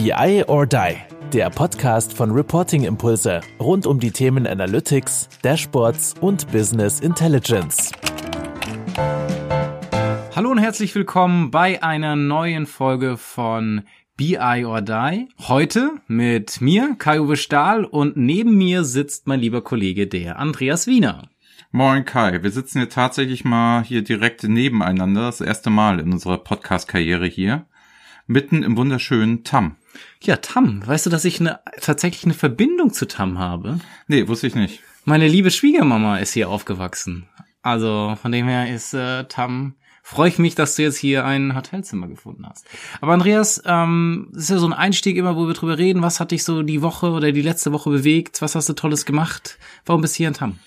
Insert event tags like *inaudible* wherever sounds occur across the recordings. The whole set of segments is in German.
BI or Die, der Podcast von Reporting Impulse rund um die Themen Analytics, Dashboards und Business Intelligence. Hallo und herzlich willkommen bei einer neuen Folge von BI or Die. Heute mit mir, Kai-Uwe Stahl, und neben mir sitzt mein lieber Kollege, der Andreas Wiener. Moin Kai, wir sitzen hier tatsächlich mal hier direkt nebeneinander, das erste Mal in unserer Podcast-Karriere hier, mitten im wunderschönen Tam. Ja, Tam, weißt du, dass ich eine, tatsächlich eine Verbindung zu Tam habe? Nee, wusste ich nicht. Meine liebe Schwiegermama ist hier aufgewachsen. Also von dem her ist äh, Tam freue ich mich, dass du jetzt hier ein Hotelzimmer gefunden hast. Aber Andreas, ähm, ist ja so ein Einstieg immer, wo wir drüber reden. Was hat dich so die Woche oder die letzte Woche bewegt? Was hast du Tolles gemacht? Warum bist du hier in Tam?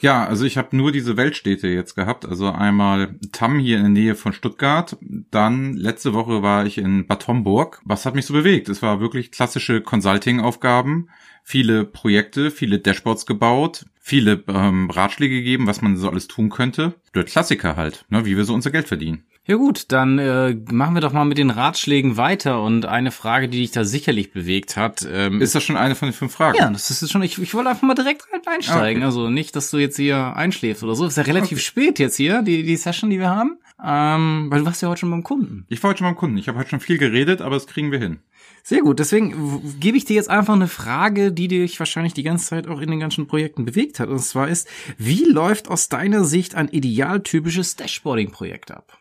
Ja, also ich habe nur diese Weltstädte jetzt gehabt. Also einmal Tam hier in der Nähe von Stuttgart. Dann letzte Woche war ich in Bad Homburg. Was hat mich so bewegt? Es war wirklich klassische Consulting-Aufgaben, viele Projekte, viele Dashboards gebaut, viele ähm, Ratschläge gegeben, was man so alles tun könnte. Der Klassiker halt, ne, wie wir so unser Geld verdienen. Ja gut, dann äh, machen wir doch mal mit den Ratschlägen weiter und eine Frage, die dich da sicherlich bewegt hat. Ähm, ist das schon eine von den fünf Fragen? Ja, das ist schon. Ich, ich wollte einfach mal direkt einsteigen. Ah, okay. Also nicht, dass du jetzt hier einschläfst oder so. Ist ja relativ okay. spät jetzt hier die die Session, die wir haben. Ähm, weil du warst ja heute schon beim Kunden. Ich war heute schon beim Kunden. Ich habe heute schon viel geredet, aber das kriegen wir hin. Sehr gut. Deswegen gebe ich dir jetzt einfach eine Frage, die dich wahrscheinlich die ganze Zeit auch in den ganzen Projekten bewegt hat. Und zwar ist, wie läuft aus deiner Sicht ein idealtypisches Dashboarding-Projekt ab?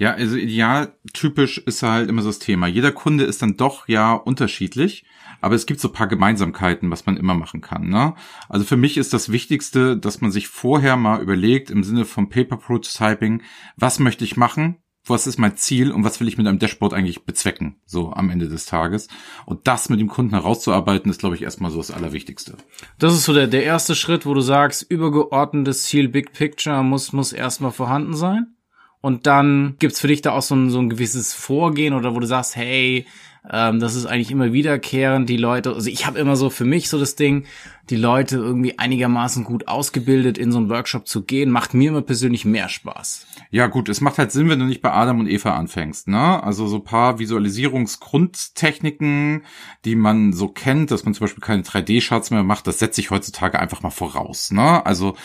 Ja, also idealtypisch ist halt immer so das Thema. Jeder Kunde ist dann doch ja unterschiedlich, aber es gibt so paar Gemeinsamkeiten, was man immer machen kann. Ne? Also für mich ist das Wichtigste, dass man sich vorher mal überlegt im Sinne vom Paper Prototyping, was möchte ich machen, was ist mein Ziel und was will ich mit einem Dashboard eigentlich bezwecken, so am Ende des Tages. Und das mit dem Kunden herauszuarbeiten, ist, glaube ich, erstmal so das Allerwichtigste. Das ist so der, der erste Schritt, wo du sagst, übergeordnetes Ziel, Big Picture muss, muss erstmal vorhanden sein. Und dann gibt's für dich da auch so ein, so ein gewisses Vorgehen oder wo du sagst, hey, ähm, das ist eigentlich immer wiederkehrend, die Leute, also ich habe immer so für mich so das Ding, die Leute irgendwie einigermaßen gut ausgebildet in so einen Workshop zu gehen, macht mir immer persönlich mehr Spaß. Ja gut, es macht halt Sinn, wenn du nicht bei Adam und Eva anfängst, ne? Also so paar Visualisierungsgrundtechniken, die man so kennt, dass man zum Beispiel keine 3D-Charts mehr macht, das setze ich heutzutage einfach mal voraus, ne? Also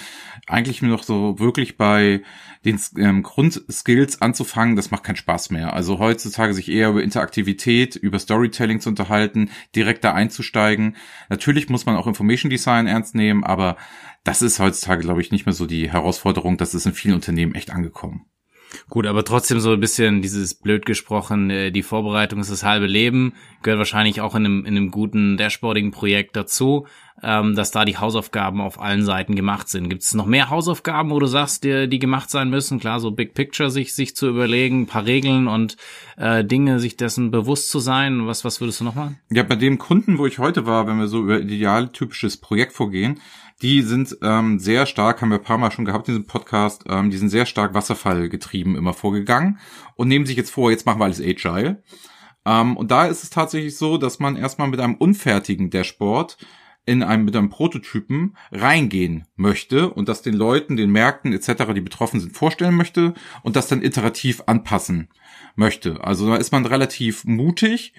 eigentlich nur noch so wirklich bei den ähm, Grundskills anzufangen, das macht keinen Spaß mehr. Also heutzutage sich eher über Interaktivität, über Storytelling zu unterhalten, direkt da einzusteigen. Natürlich muss man auch Information Design ernst nehmen, aber das ist heutzutage, glaube ich, nicht mehr so die Herausforderung. Das ist in vielen Unternehmen echt angekommen. Gut, aber trotzdem so ein bisschen dieses blöd gesprochen, äh, die Vorbereitung ist das halbe Leben, gehört wahrscheinlich auch in einem, in einem guten Dashboarding-Projekt dazu, ähm, dass da die Hausaufgaben auf allen Seiten gemacht sind. Gibt es noch mehr Hausaufgaben, wo du sagst, die, die gemacht sein müssen? Klar, so Big Picture sich, sich zu überlegen, ein paar Regeln und äh, Dinge, sich dessen bewusst zu sein. Was, was würdest du noch machen? Ja, bei dem Kunden, wo ich heute war, wenn wir so über idealtypisches Projekt vorgehen, die sind ähm, sehr stark, haben wir ein paar Mal schon gehabt in diesem Podcast, ähm, die sind sehr stark Wasserfall getrieben immer vorgegangen und nehmen sich jetzt vor, jetzt machen wir alles Agile. Ähm, und da ist es tatsächlich so, dass man erstmal mit einem unfertigen Dashboard in einem mit einem Prototypen reingehen möchte und das den Leuten, den Märkten etc., die betroffen sind, vorstellen möchte und das dann iterativ anpassen möchte. Also da ist man relativ mutig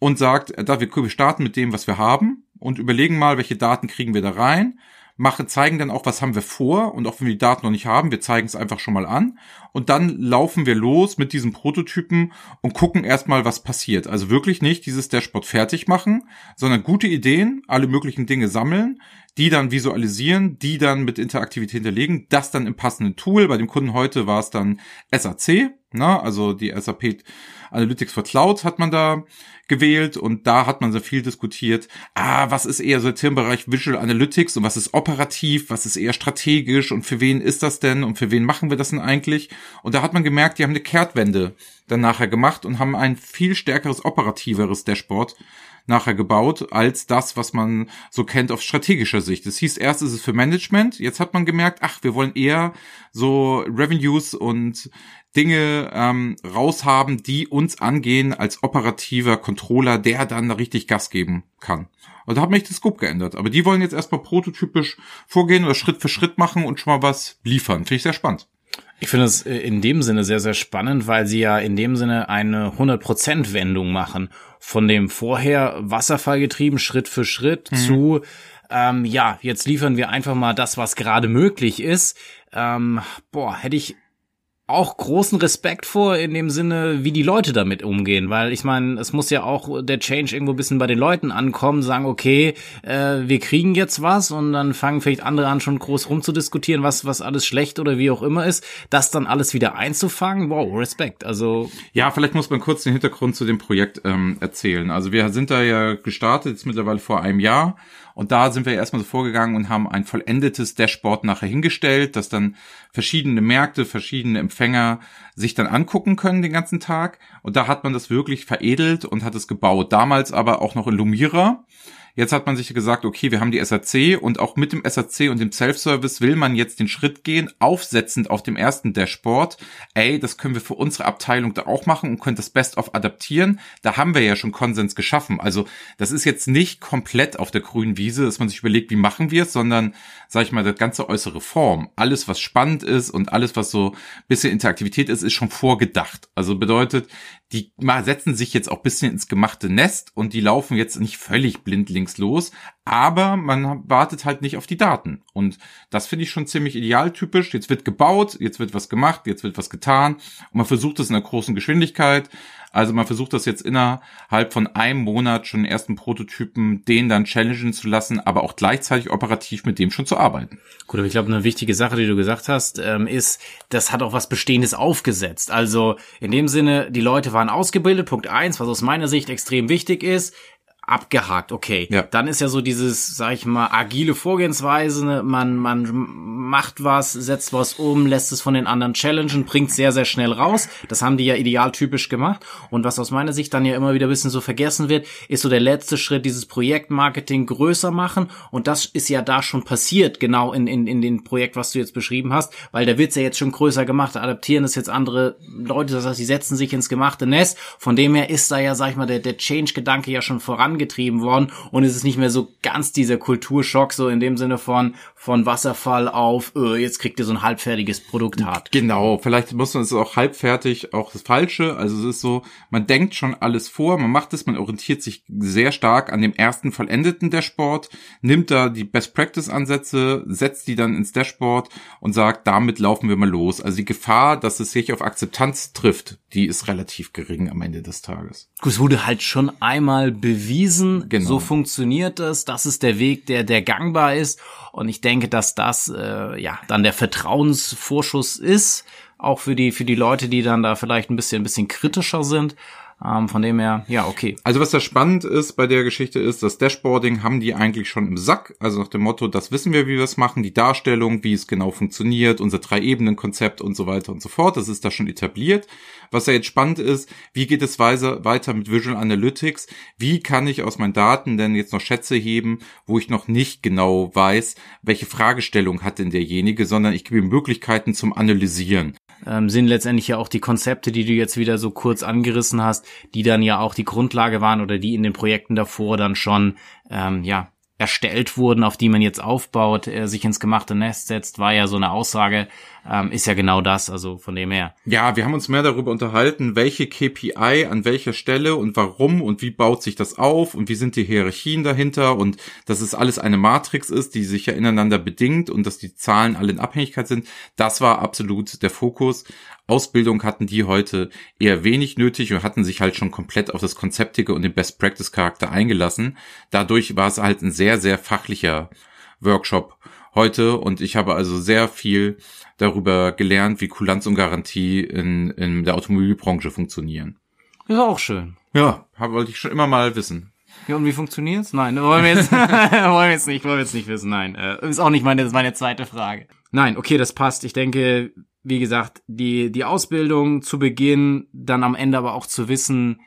und sagt, da wir starten mit dem, was wir haben und überlegen mal, welche Daten kriegen wir da rein machen, zeigen dann auch, was haben wir vor und auch wenn wir die Daten noch nicht haben, wir zeigen es einfach schon mal an und dann laufen wir los mit diesem Prototypen und gucken erstmal, was passiert. Also wirklich nicht dieses Dashboard fertig machen, sondern gute Ideen, alle möglichen Dinge sammeln, die dann visualisieren, die dann mit Interaktivität hinterlegen, das dann im passenden Tool. Bei dem Kunden heute war es dann SAC, ne? also die SAP Analytics for Cloud hat man da gewählt und da hat man so viel diskutiert. Ah, was ist eher so der Themenbereich Visual Analytics und was ist operativ, was ist eher strategisch und für wen ist das denn und für wen machen wir das denn eigentlich? Und da hat man gemerkt, die haben eine Kehrtwende dann nachher gemacht und haben ein viel stärkeres operativeres Dashboard nachher gebaut als das, was man so kennt auf strategischer Sicht. Es hieß erst ist es für Management, jetzt hat man gemerkt, ach, wir wollen eher so Revenues und Dinge ähm, raushaben, die uns angehen als operativer Controller, der dann richtig Gas geben kann. Also da hat mich das Scope geändert. Aber die wollen jetzt erstmal prototypisch vorgehen oder Schritt für Schritt machen und schon mal was liefern. Finde ich sehr spannend. Ich finde es in dem Sinne sehr, sehr spannend, weil sie ja in dem Sinne eine 100%-Wendung machen. Von dem vorher Wasserfallgetrieben Schritt für Schritt mhm. zu, ähm, ja, jetzt liefern wir einfach mal das, was gerade möglich ist. Ähm, boah, hätte ich auch großen Respekt vor in dem Sinne, wie die Leute damit umgehen, weil ich meine, es muss ja auch der Change irgendwo ein bisschen bei den Leuten ankommen, sagen, okay, äh, wir kriegen jetzt was und dann fangen vielleicht andere an, schon groß rumzudiskutieren, was, was alles schlecht oder wie auch immer ist, das dann alles wieder einzufangen, wow, Respekt, also. Ja, vielleicht muss man kurz den Hintergrund zu dem Projekt ähm, erzählen. Also wir sind da ja gestartet, jetzt mittlerweile vor einem Jahr und da sind wir erstmal so vorgegangen und haben ein vollendetes Dashboard nachher hingestellt, dass dann verschiedene Märkte, verschiedene Empfänger sich dann angucken können den ganzen Tag. Und da hat man das wirklich veredelt und hat es gebaut. Damals aber auch noch in Lumira. Jetzt hat man sich gesagt, okay, wir haben die SAC und auch mit dem SAC und dem Self-Service will man jetzt den Schritt gehen, aufsetzend auf dem ersten Dashboard. Ey, das können wir für unsere Abteilung da auch machen und können das Best-of adaptieren. Da haben wir ja schon Konsens geschaffen. Also das ist jetzt nicht komplett auf der grünen Wiese, dass man sich überlegt, wie machen wir es, sondern, sag ich mal, das ganze äußere Form, alles, was spannend ist und alles, was so bisschen Interaktivität ist, ist schon vorgedacht. Also bedeutet, die setzen sich jetzt auch bisschen ins gemachte Nest und die laufen jetzt nicht völlig blindlings los, aber man wartet halt nicht auf die Daten. Und das finde ich schon ziemlich idealtypisch. Jetzt wird gebaut, jetzt wird was gemacht, jetzt wird was getan und man versucht es in einer großen Geschwindigkeit. Also man versucht das jetzt innerhalb von einem Monat schon den ersten Prototypen, den dann challengen zu lassen, aber auch gleichzeitig operativ mit dem schon zu arbeiten. Gut, aber ich glaube, eine wichtige Sache, die du gesagt hast, ähm, ist, das hat auch was Bestehendes aufgesetzt. Also in dem Sinne, die Leute waren ausgebildet, Punkt eins, was aus meiner Sicht extrem wichtig ist abgehakt, okay. Ja. Dann ist ja so dieses, sag ich mal, agile Vorgehensweise, ne? man, man macht was, setzt was um, lässt es von den anderen challengen, bringt sehr, sehr schnell raus. Das haben die ja idealtypisch gemacht. Und was aus meiner Sicht dann ja immer wieder ein bisschen so vergessen wird, ist so der letzte Schritt, dieses Projektmarketing größer machen. Und das ist ja da schon passiert, genau in, in, in dem Projekt, was du jetzt beschrieben hast, weil da wird's ja jetzt schon größer gemacht, adaptieren es jetzt andere Leute, das heißt, die setzen sich ins gemachte Nest. Von dem her ist da ja, sag ich mal, der, der Change-Gedanke ja schon voran vorangetrieben worden und es ist nicht mehr so ganz dieser Kulturschock, so in dem Sinne von, von Wasserfall auf, öh, jetzt kriegt ihr so ein halbfertiges Produkt hart. Genau, vielleicht muss man es auch halbfertig, auch das Falsche. Also es ist so, man denkt schon alles vor, man macht es, man orientiert sich sehr stark an dem ersten vollendeten Dashboard, nimmt da die Best Practice Ansätze, setzt die dann ins Dashboard und sagt, damit laufen wir mal los. Also die Gefahr, dass es sich auf Akzeptanz trifft, die ist relativ gering am Ende des Tages. Es wurde halt schon einmal bewiesen, genau. so funktioniert es, das ist der Weg, der, der gangbar ist. Und ich denke, dass das äh, ja dann der Vertrauensvorschuss ist, auch für die, für die Leute, die dann da vielleicht ein bisschen, ein bisschen kritischer sind. Ähm, von dem her, ja, okay. Also was da spannend ist bei der Geschichte ist, das Dashboarding haben die eigentlich schon im Sack. Also nach dem Motto, das wissen wir, wie wir es machen, die Darstellung, wie es genau funktioniert, unser Drei-Ebenen-Konzept und so weiter und so fort. Das ist da schon etabliert. Was ja jetzt spannend ist, wie geht es weiter mit Visual Analytics? Wie kann ich aus meinen Daten denn jetzt noch Schätze heben, wo ich noch nicht genau weiß, welche Fragestellung hat denn derjenige, sondern ich gebe Möglichkeiten zum Analysieren ähm, sind letztendlich ja auch die Konzepte, die du jetzt wieder so kurz angerissen hast, die dann ja auch die Grundlage waren oder die in den Projekten davor dann schon ähm, ja erstellt wurden, auf die man jetzt aufbaut, äh, sich ins gemachte Nest setzt, war ja so eine Aussage, ähm, ist ja genau das, also von dem her. Ja, wir haben uns mehr darüber unterhalten, welche KPI an welcher Stelle und warum und wie baut sich das auf und wie sind die Hierarchien dahinter und dass es alles eine Matrix ist, die sich ja ineinander bedingt und dass die Zahlen alle in Abhängigkeit sind. Das war absolut der Fokus. Ausbildung hatten die heute eher wenig nötig und hatten sich halt schon komplett auf das Konzeptige und den Best Practice Charakter eingelassen. Dadurch war es halt ein sehr, sehr fachlicher Workshop heute und ich habe also sehr viel darüber gelernt, wie Kulanz und Garantie in, in der Automobilbranche funktionieren. War auch schön. Ja, hab, wollte ich schon immer mal wissen. Ja, und wie funktioniert's? Nein, wollen wir jetzt, *laughs* wollen wir jetzt nicht, wollen wir jetzt nicht wissen. Nein, äh, ist auch nicht meine, meine zweite Frage. Nein, okay, das passt. Ich denke, wie gesagt, die, die Ausbildung zu Beginn, dann am Ende aber auch zu wissen,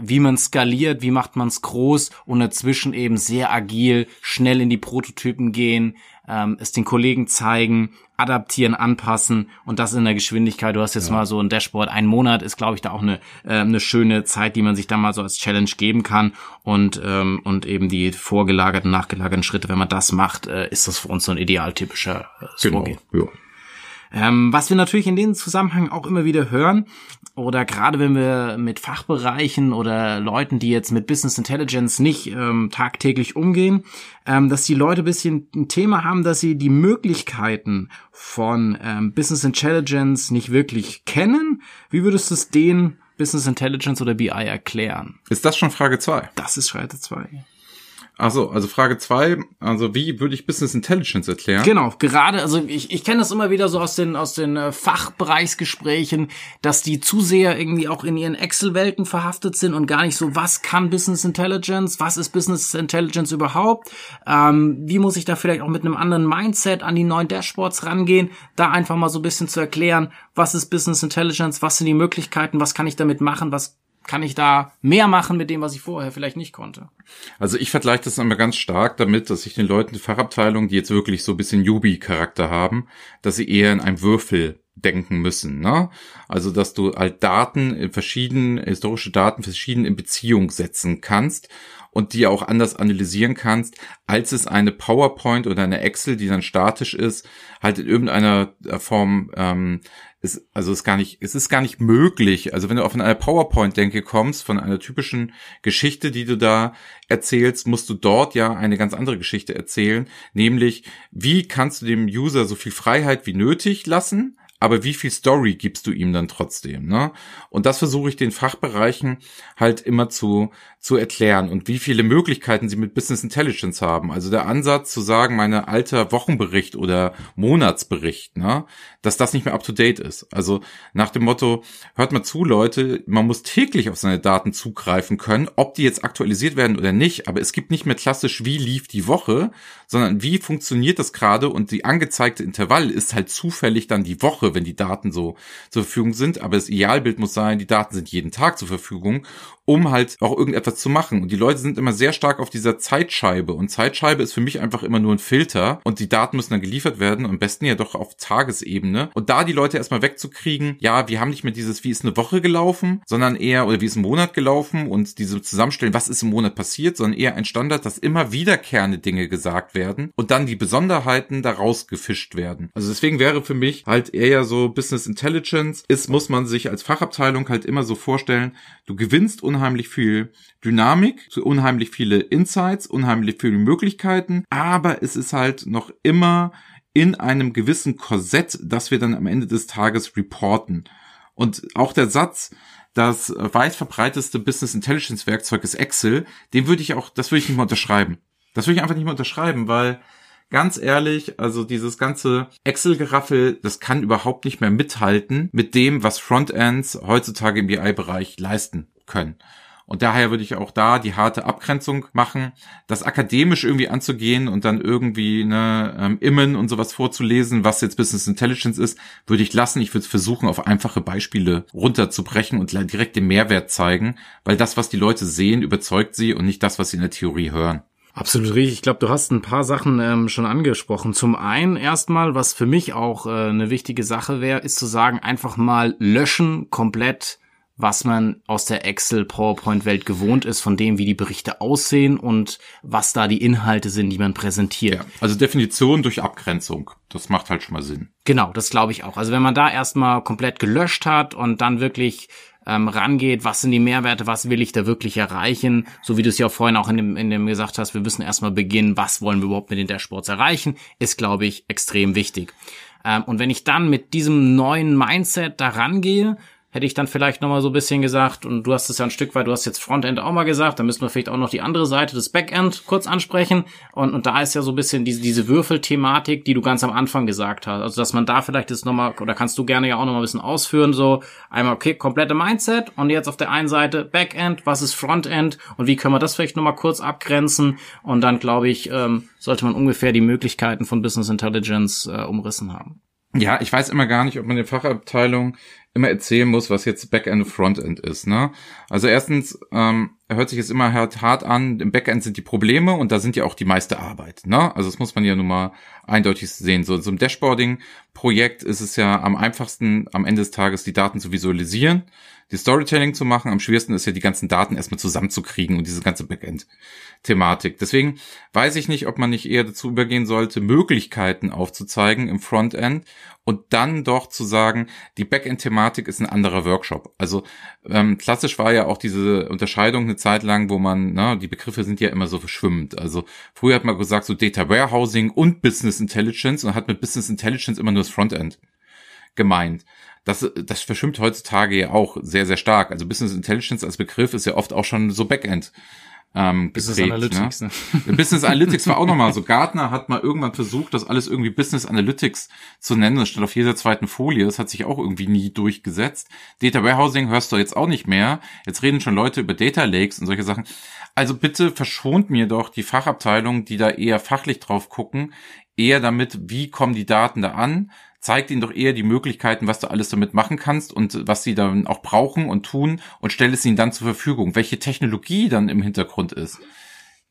wie man skaliert, wie macht man es groß und dazwischen eben sehr agil, schnell in die Prototypen gehen, ähm, es den Kollegen zeigen, adaptieren, anpassen und das in der Geschwindigkeit. Du hast jetzt ja. mal so ein Dashboard, ein Monat ist, glaube ich, da auch eine, äh, eine schöne Zeit, die man sich da mal so als Challenge geben kann und, ähm, und eben die vorgelagerten, nachgelagerten Schritte, wenn man das macht, äh, ist das für uns so ein idealtypischer äh, genau. Vorgehen. Ja. Ähm, was wir natürlich in dem Zusammenhang auch immer wieder hören, oder gerade wenn wir mit Fachbereichen oder Leuten, die jetzt mit Business Intelligence nicht ähm, tagtäglich umgehen, ähm, dass die Leute ein bisschen ein Thema haben, dass sie die Möglichkeiten von ähm, Business Intelligence nicht wirklich kennen. Wie würdest du es denen Business Intelligence oder BI erklären? Ist das schon Frage zwei? Das ist Frage zwei. Also, also Frage zwei, also wie würde ich Business Intelligence erklären? Genau, gerade, also ich, ich kenne das immer wieder so aus den aus den äh, Fachbereichsgesprächen, dass die zu sehr irgendwie auch in ihren Excel-Welten verhaftet sind und gar nicht so, was kann Business Intelligence, was ist Business Intelligence überhaupt, ähm, wie muss ich da vielleicht auch mit einem anderen Mindset an die neuen Dashboards rangehen, da einfach mal so ein bisschen zu erklären, was ist Business Intelligence, was sind die Möglichkeiten, was kann ich damit machen, was kann ich da mehr machen mit dem, was ich vorher vielleicht nicht konnte. Also ich vergleiche das immer ganz stark damit, dass ich den Leuten die Fachabteilung, die jetzt wirklich so ein bisschen Yubi-Charakter haben, dass sie eher in einem Würfel denken müssen. Ne? Also dass du halt Daten in verschiedenen, historische Daten verschieden in Beziehung setzen kannst und die auch anders analysieren kannst, als es eine PowerPoint oder eine Excel, die dann statisch ist, halt in irgendeiner Form ähm, ist, also ist gar nicht, es ist gar nicht möglich. Also wenn du auf eine PowerPoint-Denke kommst, von einer typischen Geschichte, die du da erzählst, musst du dort ja eine ganz andere Geschichte erzählen, nämlich wie kannst du dem User so viel Freiheit wie nötig lassen, aber wie viel Story gibst du ihm dann trotzdem, ne? Und das versuche ich den Fachbereichen halt immer zu, zu erklären und wie viele Möglichkeiten sie mit Business Intelligence haben. Also der Ansatz zu sagen, meine alter Wochenbericht oder Monatsbericht, ne? Dass das nicht mehr up to date ist. Also nach dem Motto, hört mal zu, Leute, man muss täglich auf seine Daten zugreifen können, ob die jetzt aktualisiert werden oder nicht, aber es gibt nicht mehr klassisch, wie lief die Woche, sondern wie funktioniert das gerade und die angezeigte Intervall ist halt zufällig dann die Woche wenn die Daten so zur Verfügung sind. Aber das Idealbild muss sein, die Daten sind jeden Tag zur Verfügung um halt auch irgendetwas zu machen. Und die Leute sind immer sehr stark auf dieser Zeitscheibe. Und Zeitscheibe ist für mich einfach immer nur ein Filter. Und die Daten müssen dann geliefert werden. Am besten ja doch auf Tagesebene. Und da die Leute erstmal wegzukriegen, ja, wir haben nicht mehr dieses, wie ist eine Woche gelaufen, sondern eher, oder wie ist ein Monat gelaufen und diese zusammenstellen, was ist im Monat passiert, sondern eher ein Standard, dass immer wiederkehrende Dinge gesagt werden und dann die Besonderheiten daraus gefischt werden. Also deswegen wäre für mich halt eher so Business Intelligence ist, muss man sich als Fachabteilung halt immer so vorstellen, du gewinnst unheimlich viel Dynamik, unheimlich viele Insights, unheimlich viele Möglichkeiten, aber es ist halt noch immer in einem gewissen Korsett, das wir dann am Ende des Tages reporten. Und auch der Satz, das weit verbreiteste Business Intelligence Werkzeug ist Excel, den würde ich auch, das würde ich nicht mehr unterschreiben. Das würde ich einfach nicht mehr unterschreiben, weil ganz ehrlich, also dieses ganze Excel-Geraffel, das kann überhaupt nicht mehr mithalten mit dem, was Frontends heutzutage im BI-Bereich leisten können. Und daher würde ich auch da die harte Abgrenzung machen, das akademisch irgendwie anzugehen und dann irgendwie ne, ähm, Immen und sowas vorzulesen, was jetzt Business Intelligence ist, würde ich lassen. Ich würde versuchen, auf einfache Beispiele runterzubrechen und direkt den Mehrwert zeigen, weil das, was die Leute sehen, überzeugt sie und nicht das, was sie in der Theorie hören. Absolut richtig. Ich glaube, du hast ein paar Sachen ähm, schon angesprochen. Zum einen erstmal, was für mich auch äh, eine wichtige Sache wäre, ist zu sagen, einfach mal löschen komplett was man aus der Excel-PowerPoint-Welt gewohnt ist, von dem, wie die Berichte aussehen und was da die Inhalte sind, die man präsentiert. Ja, also Definition durch Abgrenzung. Das macht halt schon mal Sinn. Genau, das glaube ich auch. Also wenn man da erstmal komplett gelöscht hat und dann wirklich ähm, rangeht, was sind die Mehrwerte, was will ich da wirklich erreichen, so wie du es ja vorhin auch in dem, in dem gesagt hast, wir müssen erstmal beginnen, was wollen wir überhaupt mit den Dashboards erreichen, ist, glaube ich, extrem wichtig. Ähm, und wenn ich dann mit diesem neuen Mindset da rangehe, hätte ich dann vielleicht nochmal so ein bisschen gesagt, und du hast es ja ein Stück weit, du hast jetzt Frontend auch mal gesagt, da müssen wir vielleicht auch noch die andere Seite des Backend kurz ansprechen. Und, und da ist ja so ein bisschen diese, diese Würfelthematik, die du ganz am Anfang gesagt hast. Also, dass man da vielleicht jetzt nochmal, oder kannst du gerne ja auch nochmal ein bisschen ausführen, so einmal, okay, komplette Mindset und jetzt auf der einen Seite Backend, was ist Frontend und wie können wir das vielleicht nochmal kurz abgrenzen? Und dann, glaube ich, ähm, sollte man ungefähr die Möglichkeiten von Business Intelligence äh, umrissen haben. Ja, ich weiß immer gar nicht, ob man in der Fachabteilung immer erzählen muss, was jetzt Backend und Frontend ist. Ne? Also erstens ähm, hört sich jetzt immer hart, hart an, im Backend sind die Probleme und da sind ja auch die meiste Arbeit. Ne? Also das muss man ja nun mal eindeutig sehen. So, so ein Dashboarding-Projekt ist es ja am einfachsten, am Ende des Tages die Daten zu visualisieren die Storytelling zu machen. Am schwersten ist ja die ganzen Daten erstmal zusammenzukriegen und diese ganze Backend-Thematik. Deswegen weiß ich nicht, ob man nicht eher dazu übergehen sollte, Möglichkeiten aufzuzeigen im Frontend und dann doch zu sagen, die Backend-Thematik ist ein anderer Workshop. Also ähm, klassisch war ja auch diese Unterscheidung eine Zeit lang, wo man, na, die Begriffe sind ja immer so verschwimmend. Also früher hat man gesagt, so Data Warehousing und Business Intelligence und hat mit Business Intelligence immer nur das Frontend gemeint das, das verschwimmt heutzutage ja auch sehr, sehr stark. Also Business Intelligence als Begriff ist ja oft auch schon so Backend. Ähm, Business geprägt, Analytics. Ne? Ne? *laughs* Business Analytics war auch nochmal so. *laughs* Gartner hat mal irgendwann versucht, das alles irgendwie Business Analytics zu nennen. Das stand auf jeder zweiten Folie. Das hat sich auch irgendwie nie durchgesetzt. Data Warehousing hörst du jetzt auch nicht mehr. Jetzt reden schon Leute über Data Lakes und solche Sachen. Also bitte verschont mir doch die Fachabteilung, die da eher fachlich drauf gucken, eher damit, wie kommen die Daten da an, zeigt ihnen doch eher die Möglichkeiten, was du alles damit machen kannst und was sie dann auch brauchen und tun und stell es ihnen dann zur Verfügung. Welche Technologie dann im Hintergrund ist,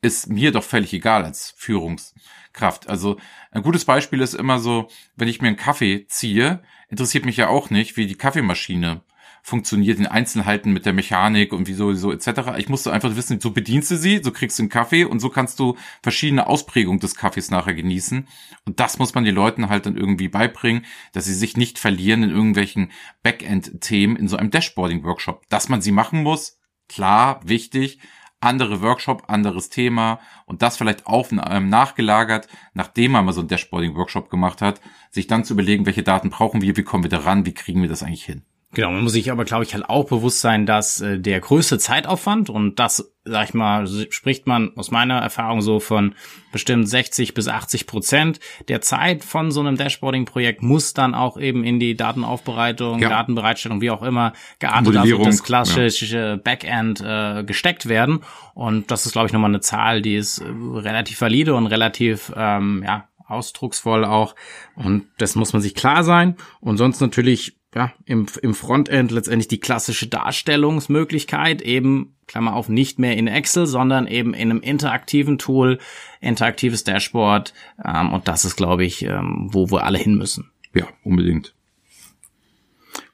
ist mir doch völlig egal als Führungskraft. Also ein gutes Beispiel ist immer so, wenn ich mir einen Kaffee ziehe, interessiert mich ja auch nicht, wie die Kaffeemaschine funktioniert in Einzelheiten mit der Mechanik und wieso so etc. Ich musste einfach wissen, so bedienst du sie, so kriegst du einen Kaffee und so kannst du verschiedene Ausprägungen des Kaffees nachher genießen. Und das muss man den Leuten halt dann irgendwie beibringen, dass sie sich nicht verlieren in irgendwelchen Backend-Themen in so einem Dashboarding-Workshop. Dass man sie machen muss, klar, wichtig, andere Workshop, anderes Thema und das vielleicht auf ähm, nachgelagert, nachdem man mal so ein Dashboarding-Workshop gemacht hat, sich dann zu überlegen, welche Daten brauchen wir, wie kommen wir da ran, wie kriegen wir das eigentlich hin. Genau, man muss sich aber, glaube ich, halt auch bewusst sein, dass äh, der größte Zeitaufwand und das, sag ich mal, spricht man aus meiner Erfahrung so von bestimmt 60 bis 80 Prozent der Zeit von so einem Dashboarding-Projekt muss dann auch eben in die Datenaufbereitung, ja. Datenbereitstellung, wie auch immer, geartet, also das klassische ja. Backend äh, gesteckt werden. Und das ist, glaube ich, nochmal eine Zahl, die ist äh, relativ valide und relativ, ähm, ja, ausdrucksvoll auch. Und das muss man sich klar sein. Und sonst natürlich ja, im, im Frontend letztendlich die klassische Darstellungsmöglichkeit, eben, Klammer auf, nicht mehr in Excel, sondern eben in einem interaktiven Tool, interaktives Dashboard. Ähm, und das ist, glaube ich, ähm, wo wir alle hin müssen. Ja, unbedingt.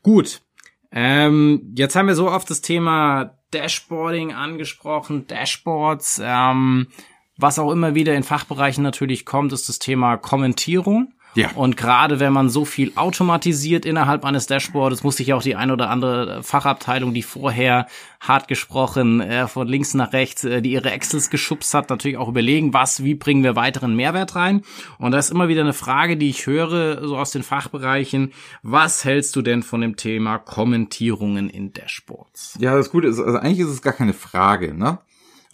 Gut. Ähm, jetzt haben wir so oft das Thema Dashboarding angesprochen, Dashboards. Ähm, was auch immer wieder in Fachbereichen natürlich kommt, ist das Thema Kommentierung. Ja. Und gerade wenn man so viel automatisiert innerhalb eines Dashboards, muss sich auch die ein oder andere Fachabteilung, die vorher hart gesprochen äh, von links nach rechts, äh, die ihre Excels geschubst hat, natürlich auch überlegen, was, wie bringen wir weiteren Mehrwert rein. Und da ist immer wieder eine Frage, die ich höre, so aus den Fachbereichen. Was hältst du denn von dem Thema Kommentierungen in Dashboards? Ja, das Gute ist, also eigentlich ist es gar keine Frage, ne?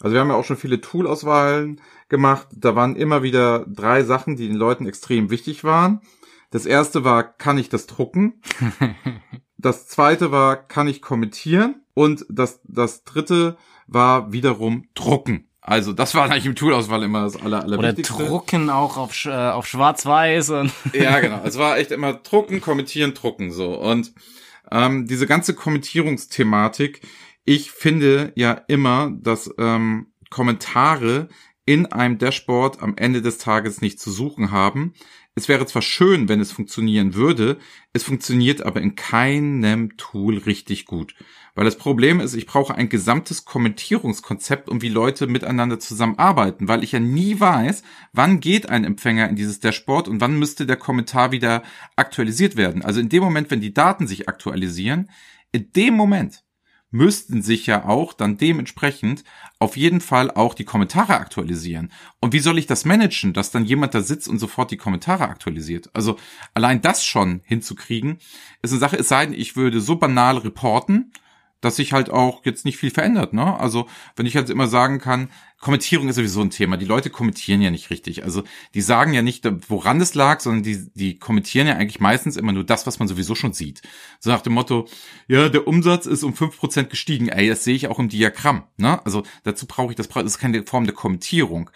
Also wir haben ja auch schon viele Toolauswahlen gemacht. Da waren immer wieder drei Sachen, die den Leuten extrem wichtig waren. Das erste war, kann ich das drucken? *laughs* das zweite war, kann ich kommentieren? Und das, das dritte war wiederum drucken. Also das war eigentlich im Toolauswahl immer das aller, allerwichtigste. Oder drucken auch auf, äh, auf schwarz-weiß. und *laughs* ja, genau. Es war echt immer drucken, kommentieren, drucken so. Und ähm, diese ganze Kommentierungsthematik, ich finde ja immer, dass ähm, Kommentare in einem Dashboard am Ende des Tages nicht zu suchen haben. Es wäre zwar schön, wenn es funktionieren würde, es funktioniert aber in keinem Tool richtig gut. Weil das Problem ist, ich brauche ein gesamtes Kommentierungskonzept, um wie Leute miteinander zusammenarbeiten, weil ich ja nie weiß, wann geht ein Empfänger in dieses Dashboard und wann müsste der Kommentar wieder aktualisiert werden. Also in dem Moment, wenn die Daten sich aktualisieren, in dem Moment müssten sich ja auch dann dementsprechend auf jeden Fall auch die Kommentare aktualisieren. Und wie soll ich das managen, dass dann jemand da sitzt und sofort die Kommentare aktualisiert? Also allein das schon hinzukriegen, ist eine Sache, es sei denn, ich würde so banal reporten, dass sich halt auch jetzt nicht viel verändert. Ne? Also wenn ich jetzt immer sagen kann, Kommentierung ist sowieso ein Thema. Die Leute kommentieren ja nicht richtig. Also die sagen ja nicht, woran es lag, sondern die, die kommentieren ja eigentlich meistens immer nur das, was man sowieso schon sieht. So nach dem Motto, ja, der Umsatz ist um fünf Prozent gestiegen. Ey, das sehe ich auch im Diagramm. Ne? Also dazu brauche ich das, das ist keine Form der Kommentierung.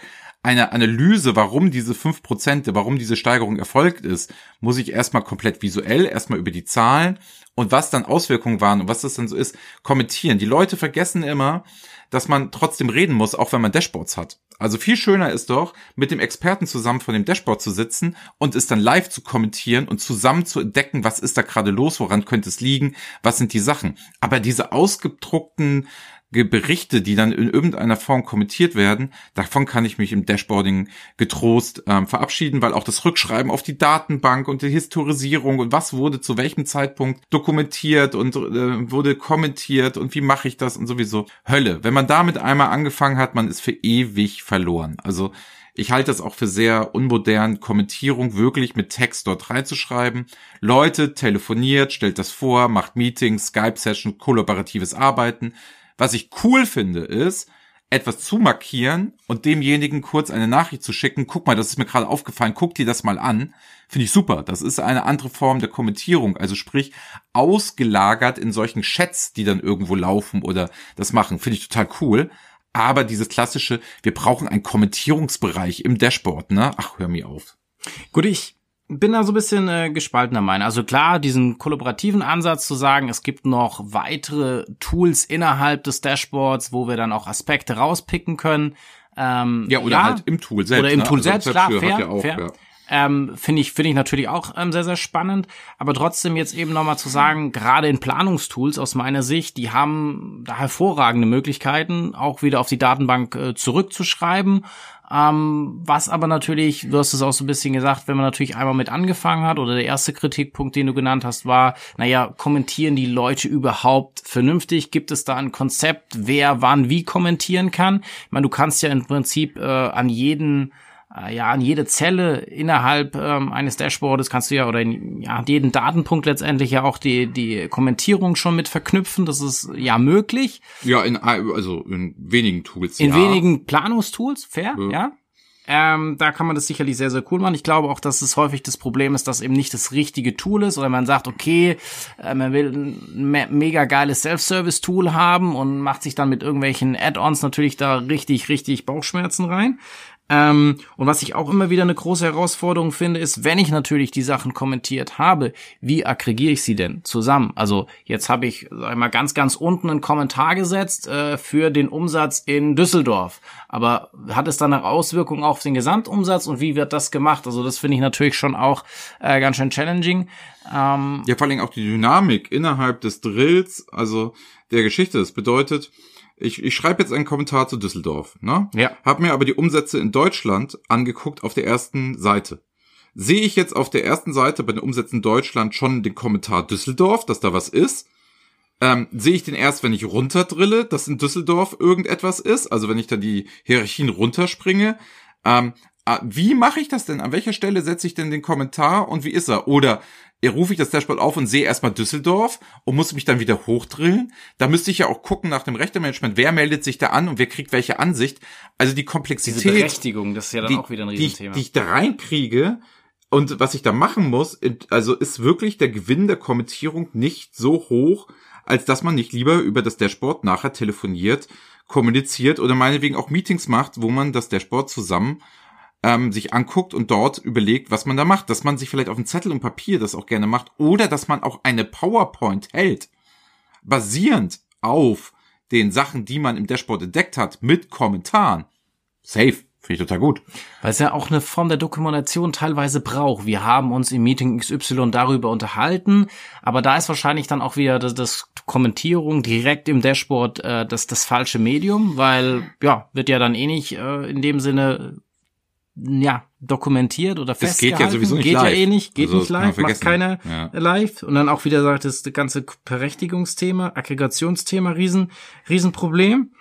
Eine Analyse, warum diese fünf Prozent, warum diese Steigerung erfolgt ist, muss ich erstmal komplett visuell, erstmal über die Zahlen und was dann Auswirkungen waren und was das dann so ist, kommentieren. Die Leute vergessen immer, dass man trotzdem reden muss, auch wenn man Dashboards hat. Also viel schöner ist doch, mit dem Experten zusammen vor dem Dashboard zu sitzen und es dann live zu kommentieren und zusammen zu entdecken, was ist da gerade los, woran könnte es liegen, was sind die Sachen. Aber diese ausgedruckten Berichte, die dann in irgendeiner Form kommentiert werden, davon kann ich mich im Dashboarding getrost ähm, verabschieden, weil auch das Rückschreiben auf die Datenbank und die Historisierung und was wurde zu welchem Zeitpunkt dokumentiert und äh, wurde kommentiert und wie mache ich das und sowieso Hölle. Wenn man damit einmal angefangen hat, man ist für ewig verloren. Also ich halte das auch für sehr unmodern, Kommentierung wirklich mit Text dort reinzuschreiben. Leute, telefoniert, stellt das vor, macht Meetings, Skype-Session, kollaboratives Arbeiten. Was ich cool finde, ist, etwas zu markieren und demjenigen kurz eine Nachricht zu schicken, guck mal, das ist mir gerade aufgefallen, guck dir das mal an. Finde ich super. Das ist eine andere Form der Kommentierung, also sprich ausgelagert in solchen Chats, die dann irgendwo laufen oder das machen. Finde ich total cool. Aber dieses klassische, wir brauchen einen Kommentierungsbereich im Dashboard, ne? Ach, hör mir auf. Gut, ich bin da so ein bisschen äh, gespaltener Meinung. Also klar, diesen kollaborativen Ansatz zu sagen, es gibt noch weitere Tools innerhalb des Dashboards, wo wir dann auch Aspekte rauspicken können. Ähm, ja, oder ja, halt im Tool selbst. Oder im ne? Tool also selbst, klar, fair, ja auch, fair. Ja. Ähm, finde ich finde ich natürlich auch ähm, sehr sehr spannend, aber trotzdem jetzt eben nochmal zu sagen, gerade in Planungstools aus meiner Sicht, die haben da hervorragende Möglichkeiten, auch wieder auf die Datenbank äh, zurückzuschreiben ähm, was aber natürlich, du hast es auch so ein bisschen gesagt, wenn man natürlich einmal mit angefangen hat oder der erste Kritikpunkt, den du genannt hast, war, naja, kommentieren die Leute überhaupt vernünftig? Gibt es da ein Konzept, wer wann wie kommentieren kann? Ich meine, du kannst ja im Prinzip äh, an jeden äh, ja, an jede Zelle innerhalb ähm, eines Dashboards kannst du ja oder in, ja, an jeden Datenpunkt letztendlich ja auch die, die Kommentierung schon mit verknüpfen. Das ist ja möglich. Ja, in, also in wenigen Tools. In ja. wenigen Planungstools, fair, ja. ja. Ähm, da kann man das sicherlich sehr, sehr cool machen. Ich glaube auch, dass es häufig das Problem ist, dass eben nicht das richtige Tool ist oder man sagt, okay, äh, man will ein me mega geiles Self-Service-Tool haben und macht sich dann mit irgendwelchen Add-ons natürlich da richtig, richtig Bauchschmerzen rein. Ähm, und was ich auch immer wieder eine große Herausforderung finde, ist, wenn ich natürlich die Sachen kommentiert habe, wie aggregiere ich sie denn zusammen? Also jetzt habe ich sag ich mal ganz, ganz unten einen Kommentar gesetzt äh, für den Umsatz in Düsseldorf. Aber hat es dann eine Auswirkung auf den Gesamtumsatz und wie wird das gemacht? Also das finde ich natürlich schon auch äh, ganz schön challenging. Ähm, ja, vor allem auch die Dynamik innerhalb des Drills, also der Geschichte. Das bedeutet, ich, ich schreibe jetzt einen Kommentar zu Düsseldorf, ne? Ja. Hab mir aber die Umsätze in Deutschland angeguckt auf der ersten Seite. Sehe ich jetzt auf der ersten Seite bei den Umsätzen in Deutschland schon den Kommentar Düsseldorf, dass da was ist? Ähm, sehe ich den erst, wenn ich runterdrille, dass in Düsseldorf irgendetwas ist? Also wenn ich da die Hierarchien runterspringe? Ähm, äh, wie mache ich das denn? An welcher Stelle setze ich denn den Kommentar und wie ist er? Oder rufe ich das Dashboard auf und sehe erstmal Düsseldorf und muss mich dann wieder hochdrillen. Da müsste ich ja auch gucken nach dem Rechtemanagement, wer meldet sich da an und wer kriegt welche Ansicht. Also die Komplexität. Diese Berechtigung, das ist ja dann die, auch wieder ein Riesenthema. Die, die ich da reinkriege und was ich da machen muss, also ist wirklich der Gewinn der Kommentierung nicht so hoch, als dass man nicht lieber über das Dashboard nachher telefoniert, kommuniziert oder meinetwegen auch Meetings macht, wo man das Dashboard zusammen ähm, sich anguckt und dort überlegt, was man da macht. Dass man sich vielleicht auf einen Zettel und Papier das auch gerne macht oder dass man auch eine PowerPoint hält, basierend auf den Sachen, die man im Dashboard entdeckt hat, mit Kommentaren. Safe. Finde ich total gut. Weil es ja auch eine Form der Dokumentation teilweise braucht. Wir haben uns im Meeting XY darüber unterhalten, aber da ist wahrscheinlich dann auch wieder das, das Kommentierung direkt im Dashboard äh, das, das falsche Medium, weil ja, wird ja dann eh nicht äh, in dem Sinne ja, dokumentiert oder festgehalten. Das geht ja sowieso nicht geht live. ja eh nicht, geht also, nicht live, macht keiner ja. live. Und dann auch wieder sagt, das ganze Berechtigungsthema, Aggregationsthema, riesen, Riesenproblem.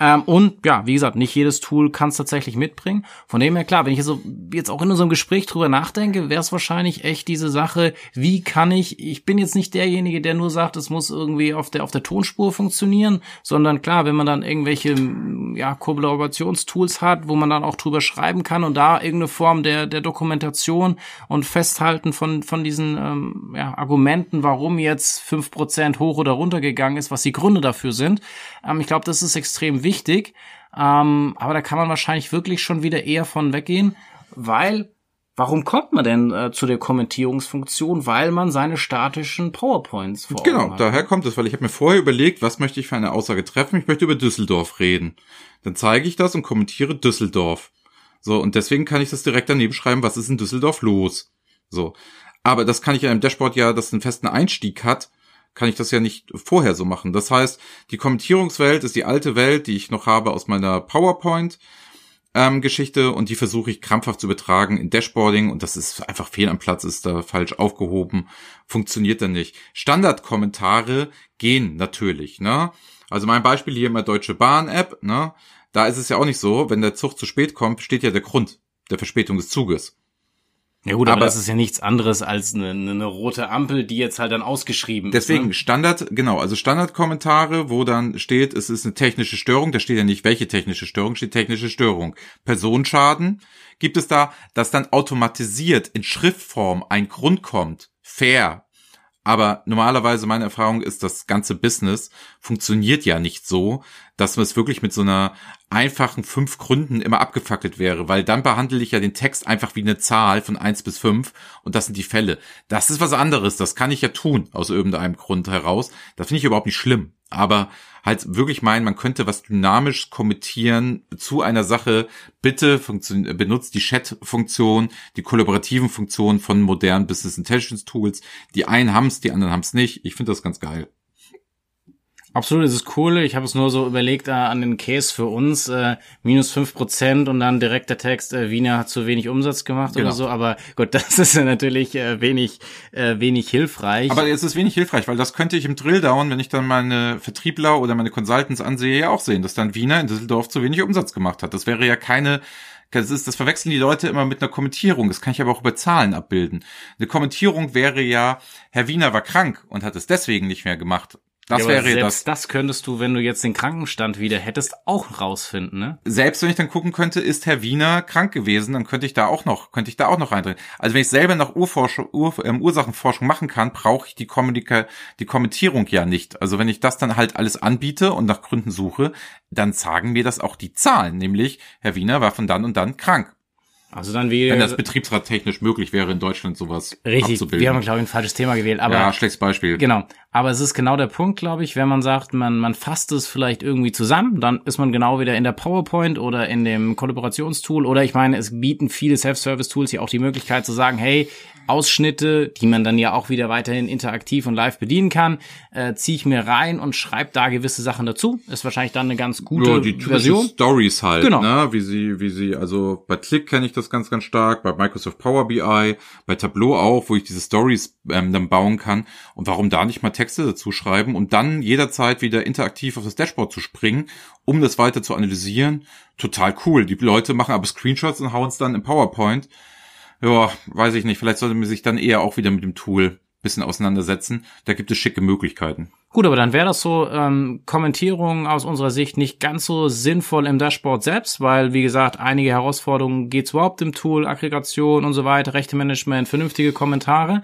Ähm, und ja, wie gesagt, nicht jedes Tool kann es tatsächlich mitbringen. Von dem her klar, wenn ich so jetzt auch in unserem Gespräch drüber nachdenke, wäre es wahrscheinlich echt diese Sache, wie kann ich, ich bin jetzt nicht derjenige, der nur sagt, es muss irgendwie auf der auf der Tonspur funktionieren, sondern klar, wenn man dann irgendwelche ja, Kollaborationstools hat, wo man dann auch drüber schreiben kann und da irgendeine Form der der Dokumentation und Festhalten von von diesen ähm, ja, Argumenten, warum jetzt fünf Prozent hoch oder runter gegangen ist, was die Gründe dafür sind. Ähm, ich glaube, das ist extrem wichtig. Ähm, aber da kann man wahrscheinlich wirklich schon wieder eher von weggehen, weil Warum kommt man denn äh, zu der Kommentierungsfunktion? Weil man seine statischen PowerPoints vor Genau, daher kommt es, weil ich habe mir vorher überlegt, was möchte ich für eine Aussage treffen? Ich möchte über Düsseldorf reden. Dann zeige ich das und kommentiere Düsseldorf. So, und deswegen kann ich das direkt daneben schreiben, was ist in Düsseldorf los? So. Aber das kann ich in einem Dashboard ja, das einen festen Einstieg hat, kann ich das ja nicht vorher so machen. Das heißt, die Kommentierungswelt ist die alte Welt, die ich noch habe aus meiner PowerPoint. Ähm, Geschichte und die versuche ich krampfhaft zu übertragen in Dashboarding und das ist einfach fehl am Platz, ist da falsch aufgehoben, funktioniert dann nicht. Standardkommentare gehen natürlich, ne? Also mein Beispiel hier in der Deutsche Bahn App, ne? Da ist es ja auch nicht so, wenn der Zug zu spät kommt, steht ja der Grund der Verspätung des Zuges. Ja gut, aber, aber das ist ja nichts anderes als eine, eine rote Ampel, die jetzt halt dann ausgeschrieben deswegen, ist. Deswegen ne? Standard, genau, also Standardkommentare, wo dann steht, es ist eine technische Störung, da steht ja nicht, welche technische Störung, steht technische Störung. Personenschaden gibt es da, dass dann automatisiert in Schriftform ein Grund kommt. Fair, aber normalerweise meine Erfahrung ist, das ganze Business funktioniert ja nicht so, dass man es wirklich mit so einer einfachen fünf Gründen immer abgefackelt wäre, weil dann behandle ich ja den Text einfach wie eine Zahl von eins bis fünf und das sind die Fälle. Das ist was anderes, das kann ich ja tun aus irgendeinem Grund heraus. Das finde ich überhaupt nicht schlimm. Aber halt wirklich meinen, man könnte was dynamisch kommentieren zu einer Sache. Bitte benutzt die Chat-Funktion, die kollaborativen Funktionen von modernen Business Intelligence Tools. Die einen haben's, die anderen haben's nicht. Ich finde das ganz geil. Absolut, das ist cool. Ich habe es nur so überlegt äh, an den Case für uns, äh, minus fünf Prozent und dann direkt der Text, äh, Wiener hat zu wenig Umsatz gemacht genau. oder so. Aber gut, *laughs* das ist ja natürlich äh, wenig, äh, wenig hilfreich. Aber es ist wenig hilfreich, weil das könnte ich im Drilldown, wenn ich dann meine Vertriebler oder meine Consultants ansehe, ja auch sehen, dass dann Wiener in Düsseldorf zu wenig Umsatz gemacht hat. Das wäre ja keine das ist, das verwechseln die Leute immer mit einer Kommentierung. Das kann ich aber auch über Zahlen abbilden. Eine Kommentierung wäre ja, Herr Wiener war krank und hat es deswegen nicht mehr gemacht. Das ja, wäre selbst das. Das könntest du, wenn du jetzt den Krankenstand wieder hättest, auch rausfinden, ne? Selbst wenn ich dann gucken könnte, ist Herr Wiener krank gewesen, dann könnte ich da auch noch, könnte ich da auch noch reindrehen. Also wenn ich selber nach Urforschung, Ur, ähm, Ursachenforschung machen kann, brauche ich die Kommunika die Kommentierung ja nicht. Also wenn ich das dann halt alles anbiete und nach Gründen suche, dann sagen mir das auch die Zahlen, nämlich Herr Wiener war von dann und dann krank. Also dann wie wenn das betriebsrattechnisch möglich wäre in Deutschland sowas richtig, abzubilden. Wir haben glaube ich ein falsches Thema gewählt, aber ja schlechtes Beispiel. Genau, aber es ist genau der Punkt, glaube ich, wenn man sagt, man man fasst es vielleicht irgendwie zusammen, dann ist man genau wieder in der PowerPoint oder in dem Kollaborationstool oder ich meine, es bieten viele Self-Service-Tools ja auch die Möglichkeit zu sagen, hey, Ausschnitte, die man dann ja auch wieder weiterhin interaktiv und live bedienen kann, äh, ziehe ich mir rein und schreibe da gewisse Sachen dazu. Ist wahrscheinlich dann eine ganz gute ja, die Version. Stories halt, genau. ne? Wie sie, wie sie, also bei Click kenne ich das ganz, ganz stark, bei Microsoft Power BI, bei Tableau auch, wo ich diese Stories ähm, dann bauen kann. Und warum da nicht mal Texte dazu schreiben und dann jederzeit wieder interaktiv auf das Dashboard zu springen, um das weiter zu analysieren? Total cool. Die Leute machen aber Screenshots und hauen es dann in PowerPoint ja, weiß ich nicht, vielleicht sollte man sich dann eher auch wieder mit dem Tool bisschen auseinandersetzen. Da gibt es schicke Möglichkeiten. Gut, aber dann wäre das so ähm, Kommentierung aus unserer Sicht nicht ganz so sinnvoll im Dashboard selbst, weil wie gesagt, einige Herausforderungen geht's überhaupt im Tool, Aggregation und so weiter, Rechte Management, vernünftige Kommentare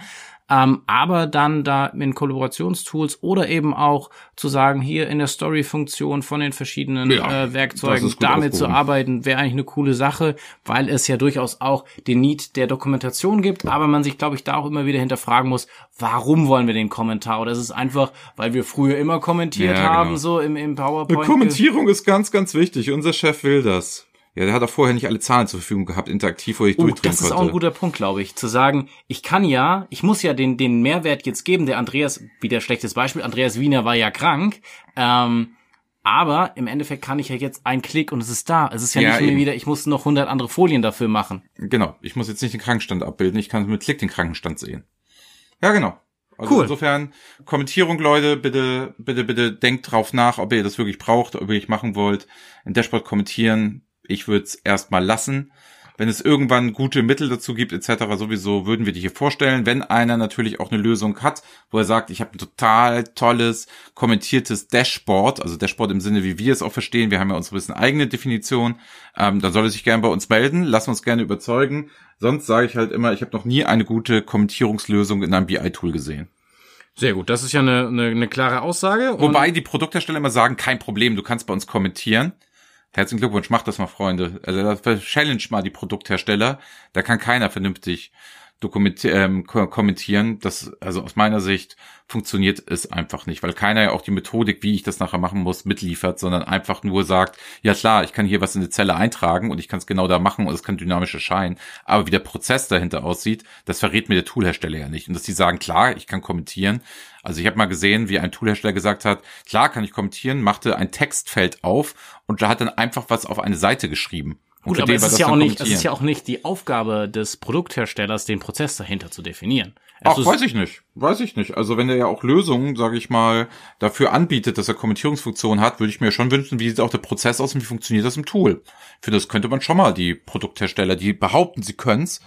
ähm, aber dann da in Kollaborationstools oder eben auch zu sagen, hier in der Story-Funktion von den verschiedenen ja, äh, Werkzeugen damit zu arbeiten, wäre eigentlich eine coole Sache, weil es ja durchaus auch den Need der Dokumentation gibt, aber man sich, glaube ich, da auch immer wieder hinterfragen muss, warum wollen wir den Kommentar? Oder ist es einfach, weil wir früher immer kommentiert ja, haben, genau. so im, im PowerPoint? Eine Kommentierung ist ganz, ganz wichtig. Unser Chef will das. Ja, der hat auch vorher nicht alle Zahlen zur Verfügung gehabt, interaktiv, wo ich uh, durchdrehen das konnte. Das ist auch ein guter Punkt, glaube ich. Zu sagen, ich kann ja, ich muss ja den, den Mehrwert jetzt geben. Der Andreas, wieder schlechtes Beispiel, Andreas Wiener war ja krank. Ähm, aber im Endeffekt kann ich ja jetzt einen Klick und es ist da. Es ist ja, ja nicht mehr wieder, ich muss noch 100 andere Folien dafür machen. Genau. Ich muss jetzt nicht den Krankenstand abbilden. Ich kann mit Klick den Krankenstand sehen. Ja, genau. Also Cool. insofern, Kommentierung, Leute, bitte, bitte, bitte denkt drauf nach, ob ihr das wirklich braucht, ob ihr ich machen wollt. In Dashboard kommentieren, ich würde es erstmal lassen. Wenn es irgendwann gute Mittel dazu gibt, etc., sowieso würden wir die hier vorstellen. Wenn einer natürlich auch eine Lösung hat, wo er sagt, ich habe ein total tolles, kommentiertes Dashboard, also Dashboard im Sinne, wie wir es auch verstehen, wir haben ja unsere bisschen eigene Definition, ähm, dann soll er sich gerne bei uns melden, lass uns gerne überzeugen. Sonst sage ich halt immer, ich habe noch nie eine gute Kommentierungslösung in einem BI-Tool gesehen. Sehr gut, das ist ja eine, eine, eine klare Aussage. Wobei die Produkthersteller immer sagen, kein Problem, du kannst bei uns kommentieren. Herzlichen Glückwunsch, macht das mal, Freunde. Also challenge mal die Produkthersteller. Da kann keiner vernünftig dokumenti- ähm, ko- kommentieren. Das, also aus meiner Sicht funktioniert es einfach nicht, weil keiner ja auch die Methodik, wie ich das nachher machen muss, mitliefert, sondern einfach nur sagt, ja klar, ich kann hier was in eine Zelle eintragen und ich kann es genau da machen und es kann dynamisch erscheinen. Aber wie der Prozess dahinter aussieht, das verrät mir der Toolhersteller ja nicht. Und dass die sagen, klar, ich kann kommentieren. Also ich habe mal gesehen, wie ein Toolhersteller gesagt hat, klar kann ich kommentieren, machte ein Textfeld auf und da hat dann einfach was auf eine Seite geschrieben. Gut, aber es ist, das ja auch nicht, es ist ja auch nicht die Aufgabe des Produktherstellers, den Prozess dahinter zu definieren. Es Ach, weiß ich nicht. Weiß ich nicht. Also wenn er ja auch Lösungen, sage ich mal, dafür anbietet, dass er Kommentierungsfunktionen hat, würde ich mir schon wünschen, wie sieht auch der Prozess aus und wie funktioniert das im Tool. Für das könnte man schon mal die Produkthersteller, die behaupten, sie können's,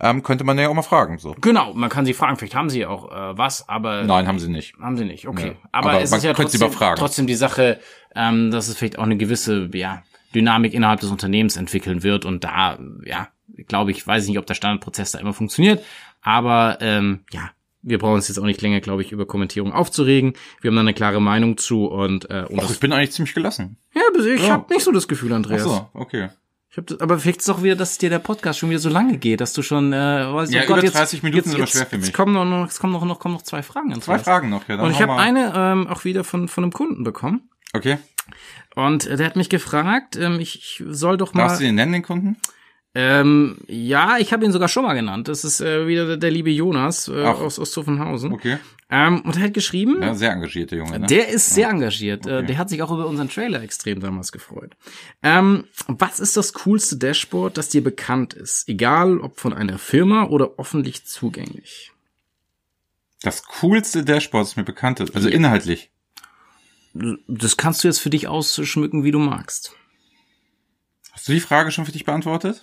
ähm, könnte man ja auch mal fragen. So. Genau, man kann sie fragen, vielleicht haben sie auch äh, was, aber Nein, haben sie nicht. haben sie nicht. Okay, Nee. aber, Aber es man ist ja könnte sie trotzdem, überfragen. trotzdem die Sache, ähm, dass es vielleicht auch eine gewisse ja, Dynamik innerhalb des Unternehmens entwickeln wird und da, ja, glaube ich, weiß ich nicht, ob der Standardprozess da immer funktioniert, aber ähm, ja. Wir brauchen uns jetzt auch nicht länger, glaube ich, über Kommentierung aufzuregen. Wir haben da eine klare Meinung zu und, äh, und Och, ich bin eigentlich ziemlich gelassen. ja, ich Ja. habe nicht so das Gefühl, Ach Andreas. so, okay. Ich hab das, aber vielleicht ist es auch wieder, dass dir der Podcast schon wieder so lange geht, dass du schon, äh, weißt Ja, oh Gott, über jetzt, 30 Minuten jetzt, ist aber jetzt, schwer für mich. Jetzt kommen noch, noch, jetzt kommen noch, noch, kommen noch zwei Fragen. Zwei Fragen noch, ja. Dann Und ich habe eine ähm, auch wieder von, von einem Kunden bekommen. Okay. Und äh, der hat mich gefragt, ähm, ich, ich soll doch mal. Darfst du den nennen, den Kunden? Ähm, ja, ich habe ihn sogar schon mal genannt. Das ist äh, wieder der, der liebe Jonas äh, Ach. aus, aus Zuffenhausen. Okay. Ähm, und er hat geschrieben, Ja, sehr engagierte Junge, ne? der ist sehr engagiert. Äh, Okay. Der hat sich auch über unseren Trailer extrem damals gefreut. Ähm, was ist das coolste Dashboard, das dir bekannt ist? Egal, ob von einer Firma oder öffentlich zugänglich. Das coolste Dashboard, das mir bekannt ist. Also Ja. inhaltlich. Das kannst du jetzt für dich ausschmücken, wie du magst. Hast du die Frage schon für dich beantwortet?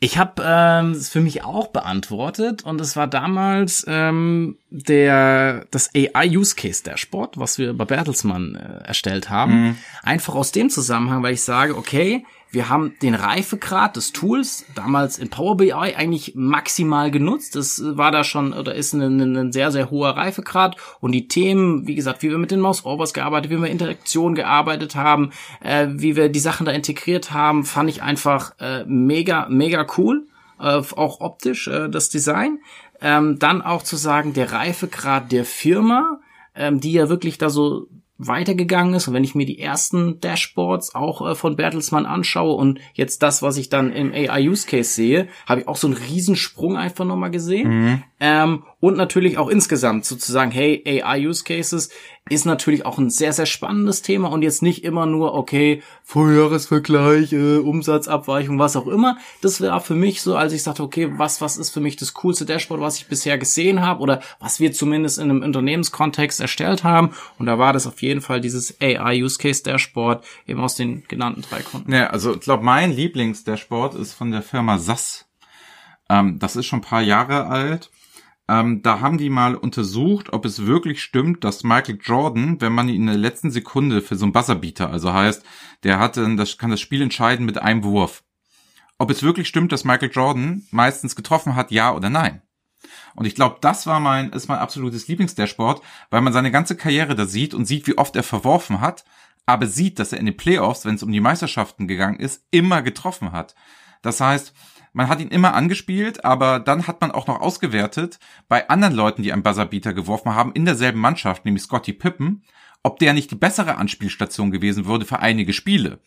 Ich habe ähm, es für mich auch beantwortet und es war damals ähm, der das AI Use Case Dashboard, was wir bei Bertelsmann äh, erstellt haben. Einfach aus dem Zusammenhang, weil ich sage, okay, wir haben den Reifegrad des Tools damals in Power BI eigentlich maximal genutzt. Das äh, war da schon oder ist ein, ein, sehr sehr hoher Reifegrad und die Themen, wie gesagt, wie wir mit den Mouse Overs gearbeitet, wie wir Interaktion gearbeitet haben, äh, wie wir die Sachen da integriert haben, fand ich einfach äh, mega mega cool, äh, auch optisch äh, das Design. Ähm, dann auch zu sagen, der Reifegrad der Firma, ähm, die ja wirklich da so weitergegangen ist und wenn ich mir die ersten Dashboards auch äh, von Bertelsmann anschaue und jetzt das, was ich dann im AI Use Case sehe, habe ich auch so einen Riesensprung einfach nochmal gesehen. Ähm, und natürlich auch insgesamt sozusagen, hey, AI Use Cases ist natürlich auch ein sehr, sehr spannendes Thema und jetzt nicht immer nur, okay, Vorjahresvergleich, äh, Umsatzabweichung, was auch immer. Das wäre für mich so, als ich sagte, okay, was, was ist für mich das coolste Dashboard, was ich bisher gesehen habe oder was wir zumindest in einem Unternehmenskontext erstellt haben. Und da war das auf jeden Fall dieses AI Use Case Dashboard eben aus den genannten drei Kunden. Ja, also ich glaube, mein Lieblingsdashboard ist von der Firma SAS. Ähm, das ist schon ein paar Jahre alt. Ähm, da haben die mal untersucht, ob es wirklich stimmt, dass Michael Jordan, wenn man ihn in der letzten Sekunde für so einen Buzzerbeater, also heißt, der hatte, das kann das Spiel entscheiden mit einem Wurf. Ob es wirklich stimmt, dass Michael Jordan meistens getroffen hat, ja oder nein. Und ich glaube, das war mein, ist mein absolutes Lieblingsdashboard, weil man seine ganze Karriere da sieht und sieht, wie oft er verworfen hat, aber sieht, dass er in den Playoffs, wenn es um die Meisterschaften gegangen ist, immer getroffen hat. Das heißt, man hat ihn immer angespielt, aber dann hat man auch noch ausgewertet bei anderen Leuten, die einen Buzzerbeater geworfen haben, in derselben Mannschaft, nämlich Scotty Pippen, ob der nicht die bessere Anspielstation gewesen würde für einige Spiele.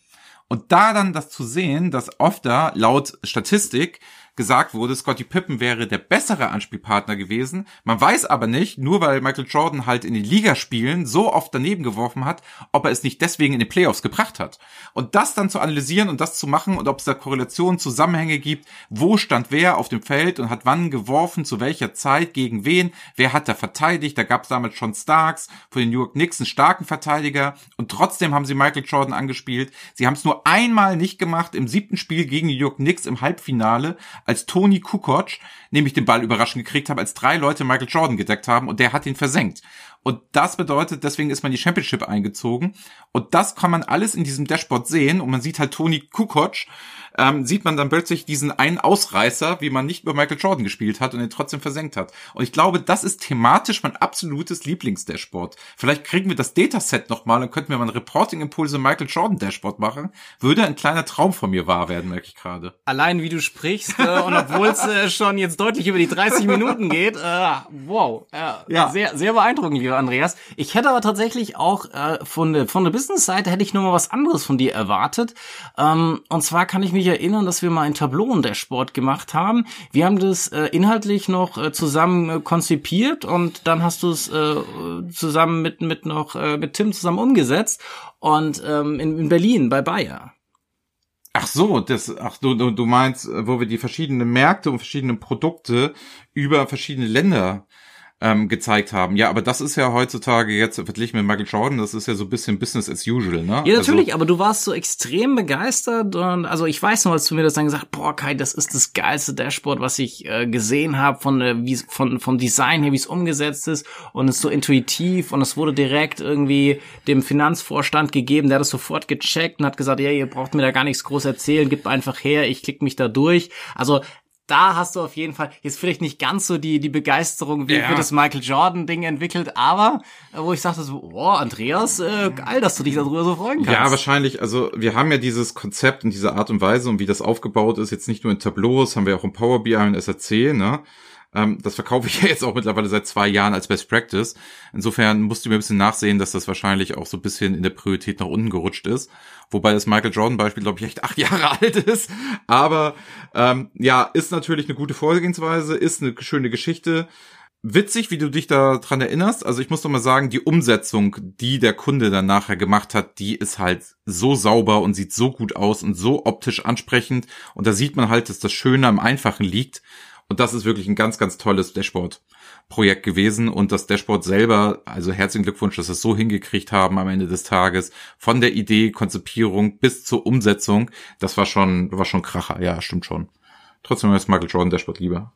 Und da dann das zu sehen, dass oft da laut Statistik gesagt wurde, Scotty Pippen wäre der bessere Anspielpartner gewesen. Man weiß aber nicht, nur weil Michael Jordan halt in den Ligaspielen so oft daneben geworfen hat, ob er es nicht deswegen in den Playoffs gebracht hat. Und das dann zu analysieren und das zu machen und ob es da Korrelationen, Zusammenhänge gibt, wo stand wer auf dem Feld und hat wann geworfen, zu welcher Zeit, gegen wen, wer hat da verteidigt. Da gab es damals schon Starks von den New York Knicks, einen starken Verteidiger und trotzdem haben sie Michael Jordan angespielt. Sie haben es nur einmal nicht gemacht im siebten Spiel gegen New York Knicks im Halbfinale, als Tony Kukoc nämlich den Ball überraschend gekriegt hat, als drei Leute Michael Jordan gedeckt haben und der hat ihn versenkt. Und das bedeutet, deswegen ist man die Championship eingezogen. Und das kann man alles in diesem Dashboard sehen. Und man sieht halt Tony Kukoc, ähm, sieht man dann plötzlich diesen einen Ausreißer, wie man nicht über Michael Jordan gespielt hat und ihn trotzdem versenkt hat. Und ich glaube, das ist thematisch mein absolutes Lieblingsdashboard. Vielleicht kriegen wir das Dataset nochmal und könnten wir mal ein Reporting-Impulse Michael Jordan Dashboard machen. Würde ein kleiner Traum von mir wahr werden, merke ich gerade. Allein wie du sprichst äh, und obwohl es äh, schon jetzt deutlich über die 30 Minuten geht, äh, wow, äh, ja. sehr, sehr beeindruckend, lieber Andreas. Ich hätte aber tatsächlich auch äh, von der, von der Business-Seite hätte ich nur mal was anderes von dir erwartet. Ähm, und zwar kann ich mich erinnern, dass wir mal ein Tableau in gemacht haben. Wir haben das äh, inhaltlich noch äh, zusammen äh, konzipiert und dann hast du es äh, zusammen mit, mit noch, äh, mit Tim zusammen umgesetzt und ähm, in, in Berlin bei Bayer. Ach so, das, ach du, du, du meinst, wo wir die verschiedenen Märkte und verschiedene Produkte über verschiedene Länder ähm, gezeigt haben. Ja, aber das ist ja heutzutage jetzt verglichen mit Michael Jordan, das ist ja so ein bisschen Business as usual, ne? Ja, natürlich, also, aber du warst so extrem begeistert und also ich weiß noch, als du mir das dann gesagt, boah, Kai, das ist das geilste Dashboard, was ich äh, gesehen habe von äh, wie von vom Design her, wie es umgesetzt ist und es ist so intuitiv und es wurde direkt irgendwie dem Finanzvorstand gegeben, der hat das sofort gecheckt und hat gesagt, ja, ihr braucht mir da gar nichts groß erzählen, gib einfach her, ich klick mich da durch. Also da hast du auf jeden Fall jetzt vielleicht nicht ganz so die die Begeisterung wie ja. für das Michael Jordan Ding entwickelt, aber äh, wo ich sagte so, oh Andreas, äh, geil, dass du dich darüber so freuen kannst. Ja, wahrscheinlich. Also wir haben ja dieses Konzept und diese Art und Weise und wie das aufgebaut ist, jetzt nicht nur in Tableaus, haben wir auch im Power BI und SAC, ne? Ähm, das verkaufe ich *laughs* ja jetzt auch mittlerweile seit zwei Jahren als Best Practice. Insofern musst du mir ein bisschen nachsehen, dass das wahrscheinlich auch so ein bisschen in der Priorität nach unten gerutscht ist. Wobei das Michael Jordan Beispiel, glaube ich, echt *laughs* acht Jahre alt ist. Aber ähm, ja, ist natürlich eine gute Vorgehensweise, ist eine schöne Geschichte. Witzig, wie du dich da dran erinnerst. Also ich muss doch mal sagen, die Umsetzung, die der Kunde dann nachher gemacht hat, die ist halt so sauber und sieht so gut aus und so optisch ansprechend. Und da sieht man halt, dass das Schöne am Einfachen liegt. Und das ist wirklich ein ganz, ganz tolles Dashboard-Projekt gewesen. Und das Dashboard selber, also herzlichen Glückwunsch, dass sie es so hingekriegt haben am Ende des Tages. Von der Idee, Konzipierung bis zur Umsetzung. Das war schon, war schon Kracher. Ja, stimmt schon. Trotzdem ist Michael Jordan Dashboard lieber.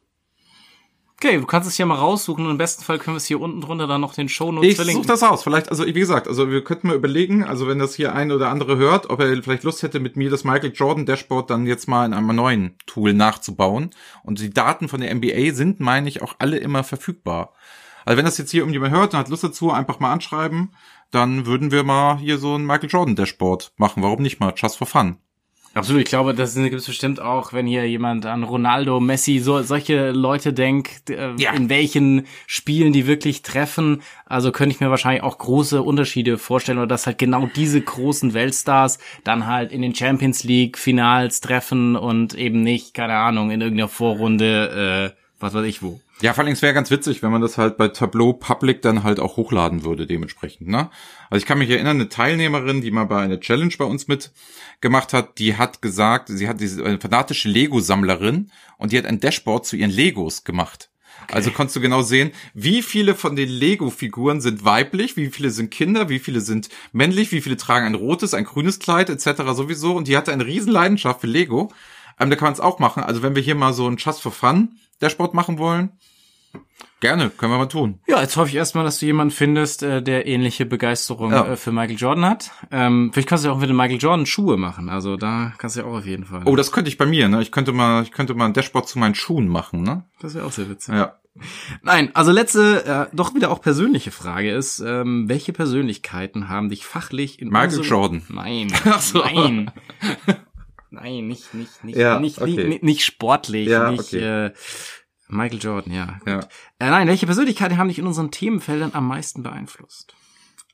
Okay, du kannst es hier mal raussuchen und im besten Fall können wir es hier unten drunter dann noch den Shownotes ich verlinken. Ich suche das aus. Vielleicht, also wie gesagt, also wir könnten mal überlegen, also wenn das hier ein oder andere hört, ob er vielleicht Lust hätte, mit mir das Michael Jordan Dashboard dann jetzt mal in einem neuen Tool nachzubauen. Und die Daten von der NBA sind, meine ich, auch alle immer verfügbar. Also wenn das jetzt hier irgendjemand hört und hat Lust dazu, einfach mal anschreiben, dann würden wir mal hier so ein Michael Jordan Dashboard machen. Warum nicht mal? Just for fun. Absolut, ich glaube, das gibt es bestimmt auch, wenn hier jemand an Ronaldo, Messi, so solche Leute denkt, äh, ja. in welchen Spielen die wirklich treffen. Also könnte ich mir wahrscheinlich auch große Unterschiede vorstellen oder dass halt genau diese großen Weltstars dann halt in den Champions League Finals treffen und eben nicht, keine Ahnung, in irgendeiner Vorrunde, äh, was weiß ich wo. Ja, vor allem, es wäre ganz witzig, wenn man das halt bei Tableau Public dann halt auch hochladen würde, dementsprechend, ne? Also ich kann mich erinnern, eine Teilnehmerin, die mal bei einer Challenge bei uns mitgemacht hat, die hat gesagt, sie hat diese eine fanatische Lego-Sammlerin und die hat ein Dashboard zu ihren Legos gemacht. Okay. Also konntest du genau sehen, wie viele von den Lego-Figuren sind weiblich, wie viele sind Kinder, wie viele sind männlich, wie viele tragen ein rotes, ein grünes Kleid etc. sowieso. Und die hatte eine riesen Leidenschaft für Lego. Ähm, da kann man es auch machen. Also wenn wir hier mal so ein Just for Fun Dashboard machen wollen, Gerne, können wir mal tun. Ja, jetzt hoffe ich erstmal, dass du jemanden findest, äh, der ähnliche Begeisterung ja. äh, für Michael Jordan hat. Ähm, vielleicht kannst du ja auch mit den Michael Jordan Schuhe machen. Also da kannst du ja auch auf jeden Fall. Oh, das könnte ich bei mir, ne? Ich könnte mal, ich könnte mal ein Dashboard zu meinen Schuhen machen, ne? Das wäre auch sehr witzig. Ja. Nein, also letzte, äh, doch wieder auch persönliche Frage ist, ähm, welche Persönlichkeiten haben dich fachlich in Michael Jordan. Nein, *laughs* Ach so. nein. *laughs* Nein, nicht, nicht, nicht, ja, nicht, okay. nicht, nicht sportlich, ja, nicht, okay. äh, Michael Jordan, ja. ja. Äh, nein, welche Persönlichkeiten haben dich in unseren Themenfeldern am meisten beeinflusst?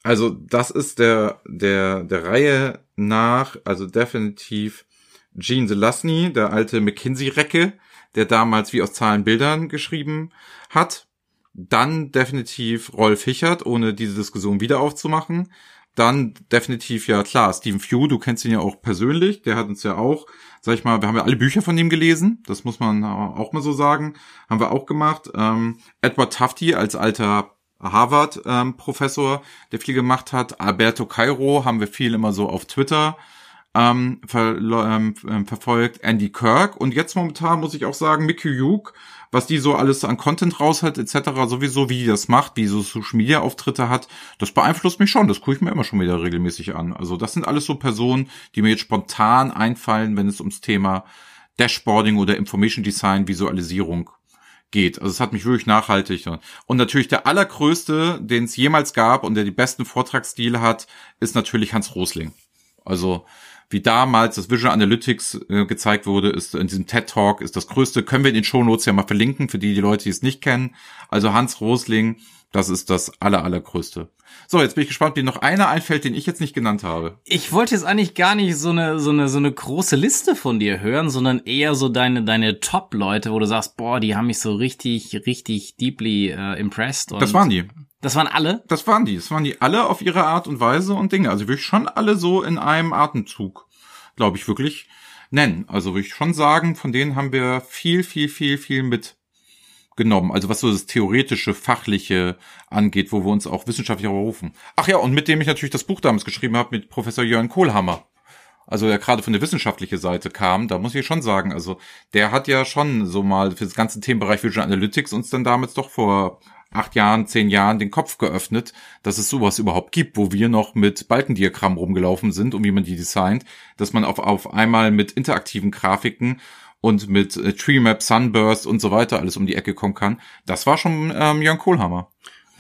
Also das ist der, der, der Reihe nach, also definitiv Gene Selasny, der alte McKinsey-Recke, der damals wie aus Zahlen Bildern geschrieben hat. Dann definitiv Rolf Fichert, ohne diese Diskussion wieder aufzumachen. Dann definitiv, ja klar, Stephen Few, du kennst ihn ja auch persönlich, der hat uns ja auch, sag ich mal, wir haben ja alle Bücher von ihm gelesen, das muss man auch mal so sagen, haben wir auch gemacht. Ähm, Edward Tufte als alter Harvard-Professor, ähm, der viel gemacht hat. Alberto Cairo haben wir viel immer so auf Twitter ähm, ver ähm, verfolgt. Andy Kirk und jetzt momentan muss ich auch sagen, Mickey Hugh, was die so alles an Content raus hat, etc. sowieso, wie die das macht, wie so Social Media Auftritte hat, das beeinflusst mich schon. Das gucke ich mir immer schon wieder regelmäßig an. Also das sind alles so Personen, die mir jetzt spontan einfallen, wenn es ums Thema Dashboarding oder Information Design, Visualisierung geht. Also es hat mich wirklich nachhaltig. Und natürlich der allergrößte, den es jemals gab und der die besten Vortragsstile hat, ist natürlich Hans Rosling. Also wie damals das Visual Analytics äh, gezeigt wurde, ist in diesem TED Talk ist das größte. Können wir in den Show Notes ja mal verlinken für die, die Leute, die es nicht kennen. Also Hans Rosling, das ist das aller, allergrößte. So, jetzt bin ich gespannt, wie noch einer einfällt, den ich jetzt nicht genannt habe. Ich wollte jetzt eigentlich gar nicht so eine, so eine, so eine große Liste von dir hören, sondern eher so deine, deine Top-Leute, wo du sagst, boah, die haben mich so richtig, richtig deeply äh, impressed. das waren die. Das waren alle? Das waren die. Das waren die alle auf ihre Art und Weise und Dinge. Also wirklich schon alle so in einem Atemzug, glaube ich, wirklich nennen. Also würde ich schon sagen, von denen haben wir viel, viel, viel, viel mitgenommen. Also was so das theoretische, fachliche angeht, wo wir uns auch wissenschaftlich berufen. Ach ja, und mit dem ich natürlich das Buch damals geschrieben habe, mit Professor Jörn Kohlhammer. Also der gerade von der wissenschaftlichen Seite kam, da muss ich schon sagen, also der hat ja schon so mal für das ganze Themenbereich Visual Analytics uns dann damals doch vor acht Jahren, zehn Jahren den Kopf geöffnet, dass es sowas überhaupt gibt, wo wir noch mit Balkendiagrammen rumgelaufen sind und wie man die designt, dass man auf, auf einmal mit interaktiven Grafiken und mit äh, Treemap, Sunburst und so weiter alles um die Ecke kommen kann. Das war schon ähm, Jörn Kohlhammer.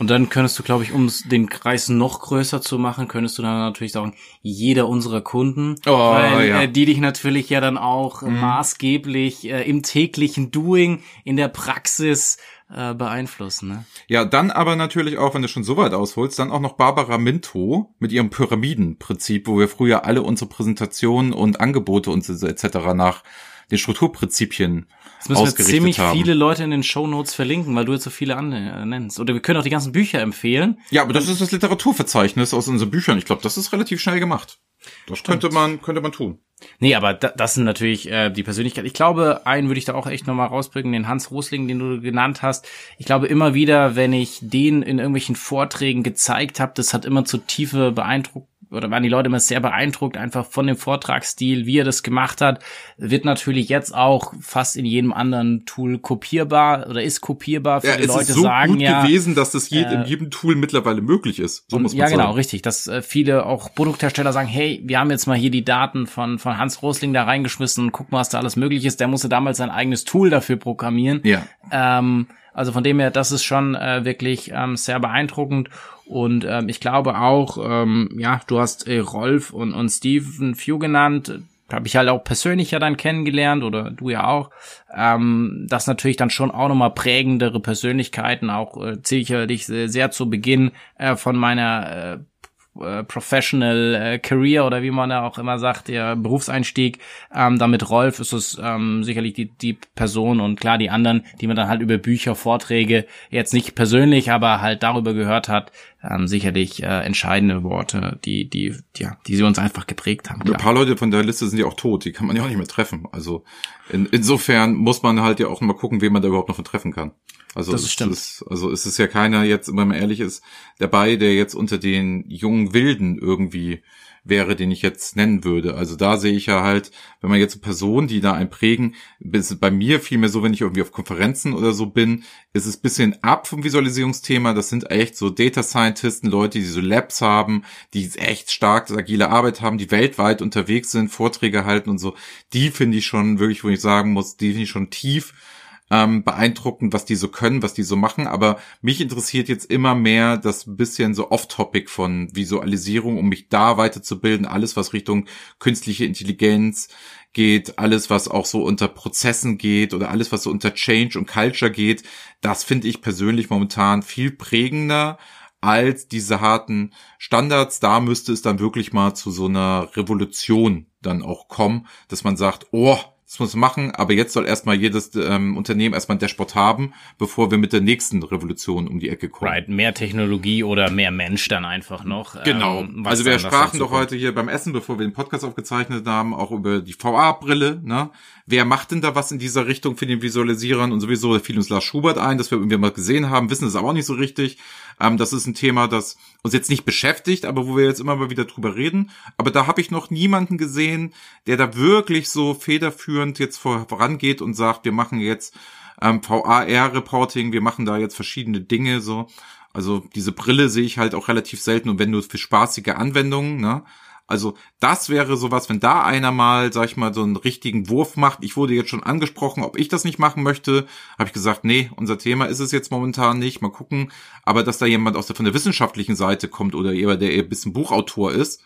Und dann könntest du, glaube ich, um den Kreis noch größer zu machen, könntest du dann natürlich sagen, jeder unserer Kunden, oh, weil ja. äh, die dich natürlich ja dann auch mhm. maßgeblich äh, im täglichen Doing, in der Praxis äh, beeinflussen. Ne? Ja, dann aber natürlich auch, wenn du schon so weit ausholst, dann auch noch Barbara Minto mit ihrem Pyramidenprinzip, wo wir früher alle unsere Präsentationen und Angebote und etc. nach den Strukturprinzipien das müssen wir ziemlich haben. viele Leute in den Show Notes verlinken, weil du jetzt so viele an, äh, nennst. Oder wir können auch die ganzen Bücher empfehlen. Ja, aber das ist das Literaturverzeichnis aus unseren Büchern. Ich glaube, das ist relativ schnell gemacht. Das Stimmt. könnte man, könnte man tun. Nee, aber da, das sind natürlich äh, die Persönlichkeit. Ich glaube, einen würde ich da auch echt nochmal rausbringen, den Hans Rosling, den du genannt hast. Ich glaube immer wieder, wenn ich den in irgendwelchen Vorträgen gezeigt habe, das hat immer zu tiefe Beeindruck oder waren die Leute immer sehr beeindruckt einfach von dem Vortragsstil, wie er das gemacht hat. Wird natürlich jetzt auch fast in jedem anderen Tool kopierbar oder ist kopierbar. Viele ja, es Leute ist so sagen gut ja gewesen, dass das je, äh, in jedem Tool mittlerweile möglich ist. So muss man ja, genau, sagen. genau, richtig. Dass äh, viele auch Produkthersteller sagen, hey, wir haben jetzt mal hier die Daten von von Hans Rosling da reingeschmissen und gucken, was da alles möglich ist. Der musste damals sein eigenes Tool dafür programmieren. Ja. Ähm, also von dem her, das ist schon äh, wirklich ähm, sehr beeindruckend. Und ähm, ich glaube auch, ähm, ja, du hast äh, Rolf und, und Stephen Few genannt. Habe ich halt auch persönlich ja dann kennengelernt oder du ja auch. Ähm, das natürlich dann schon auch nochmal prägendere Persönlichkeiten, auch äh, sicherlich sehr, sehr zu Beginn äh, von meiner äh, äh, Professional äh, Career oder wie man da auch immer sagt, der Berufseinstieg. Ähm, damit Rolf ist es ähm, sicherlich die, die Person und klar die anderen, die man dann halt über Bücher, Vorträge jetzt nicht persönlich, aber halt darüber gehört hat, ähm, sicherlich äh, entscheidende Worte, die, die, ja, die sie uns einfach geprägt haben. Ein paar Leute von der Liste sind ja auch tot, die kann man ja auch nicht mehr treffen. Also in, insofern muss man halt ja auch mal gucken, wen man da überhaupt noch von treffen kann. Also das stimmt. Ist, also es ist ja keiner jetzt, wenn man ehrlich ist, dabei, der jetzt unter den jungen Wilden irgendwie wäre, den ich jetzt nennen würde. Also da sehe ich ja halt, wenn man jetzt Personen, die da ein prägen, bei mir vielmehr so, wenn ich irgendwie auf Konferenzen oder so bin, ist es bisschen ab vom Visualisierungsthema. Das sind echt so Data Scientisten, Leute, die so Labs haben, die echt stark agile Arbeit haben, die weltweit unterwegs sind, Vorträge halten und so. Die finde ich schon wirklich, wo ich sagen muss, die finde ich schon tief ähm, beeindruckend, was die so können, was die so machen. Aber mich interessiert jetzt immer mehr das bisschen so off-topic von Visualisierung, um mich da weiterzubilden. Alles, was Richtung künstliche Intelligenz geht, alles, was auch so unter Prozessen geht oder alles, was so unter Change und Culture geht. Das finde ich persönlich momentan viel prägender als diese harten Standards. Da müsste es dann wirklich mal zu so einer Revolution dann auch kommen, dass man sagt, oh, das muss machen, aber jetzt soll erstmal jedes ähm, Unternehmen erstmal ein Dashboard haben, bevor wir mit der nächsten Revolution um die Ecke kommen. Right, mehr Technologie oder mehr Mensch dann einfach noch. Genau. Ähm, also wir sprachen doch heute hier beim Essen, bevor wir den Podcast aufgezeichnet haben, auch über die VA-Brille. Ne? Wer macht denn da was in dieser Richtung für den Visualisierern? Und sowieso fiel uns Lars Schubert ein, dass wir irgendwie mal gesehen haben, wissen es aber auch nicht so richtig. Ähm, das ist ein Thema, das uns jetzt nicht beschäftigt, aber wo wir jetzt immer mal wieder drüber reden. Aber da habe ich noch niemanden gesehen, der da wirklich so federführend jetzt vor, vorangeht und sagt, wir machen jetzt ähm, VAR-Reporting, wir machen da jetzt verschiedene Dinge so. Also diese Brille sehe ich halt auch relativ selten und wenn nur für spaßige Anwendungen, ne? Also das wäre sowas, wenn da einer mal, sag ich mal, so einen richtigen Wurf macht. Ich wurde jetzt schon angesprochen, ob ich das nicht machen möchte. Habe ich gesagt, nee, unser Thema ist es jetzt momentan nicht. Mal gucken. Aber dass da jemand aus der, von der wissenschaftlichen Seite kommt oder jemand, der eher ein bisschen Buchautor ist,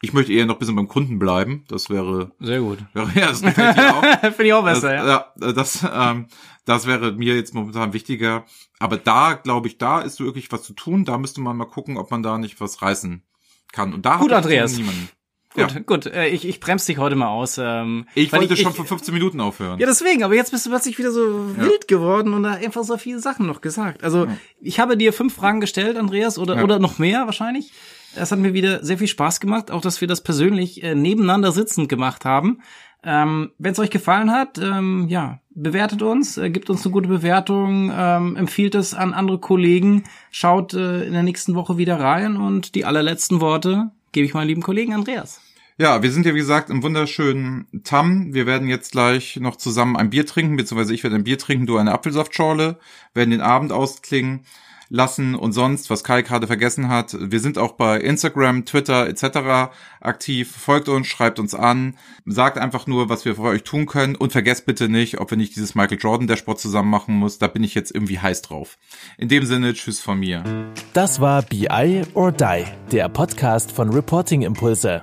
ich möchte eher noch ein bisschen beim Kunden bleiben. Das wäre sehr gut. Wäre, *laughs* ja, das gefällt dir auch. *laughs* Finde ich auch besser. Das, ja, das, ähm, das wäre mir jetzt momentan wichtiger. Aber da glaube ich, da ist wirklich was zu tun. Da müsste man mal gucken, ob man da nicht was reißen kann. Und da Gut, Andreas. Niemanden. Gut, ja. gut. Äh, ich, ich bremse dich heute mal aus. Ähm, ich wollte ich, schon vor 15 Minuten aufhören. Ja, deswegen. Aber jetzt bist du plötzlich wieder so ja. wild geworden und da einfach so viele Sachen noch gesagt. Also ja. ich habe dir fünf Fragen gestellt, Andreas, oder oder noch mehr wahrscheinlich. Das hat mir wieder sehr viel Spaß gemacht, auch dass wir das persönlich äh, nebeneinander sitzend gemacht haben. Ähm, Wenn es euch gefallen hat, ähm, ja, bewertet uns, äh, gibt uns eine gute Bewertung, ähm, empfiehlt es an andere Kollegen, schaut äh, in der nächsten Woche wieder rein und die allerletzten Worte gebe ich meinem lieben Kollegen Andreas. Ja, wir sind ja wie gesagt im wunderschönen Tam. Wir werden jetzt gleich noch zusammen ein Bier trinken, beziehungsweise ich werde ein Bier trinken, du eine Apfelsaftschorle, werden den Abend ausklingen lassen und sonst, was Kai gerade vergessen hat. Wir sind auch bei Instagram, Twitter etc. aktiv. Folgt uns, schreibt uns an, sagt einfach nur, was wir für euch tun können und vergesst bitte nicht, ob wir nicht dieses Michael Jordan Dashboard zusammen machen muss. Da bin ich jetzt irgendwie heiß drauf. In dem Sinne, tschüss von mir. Das war BI or Die, der Podcast von Reporting Impulse.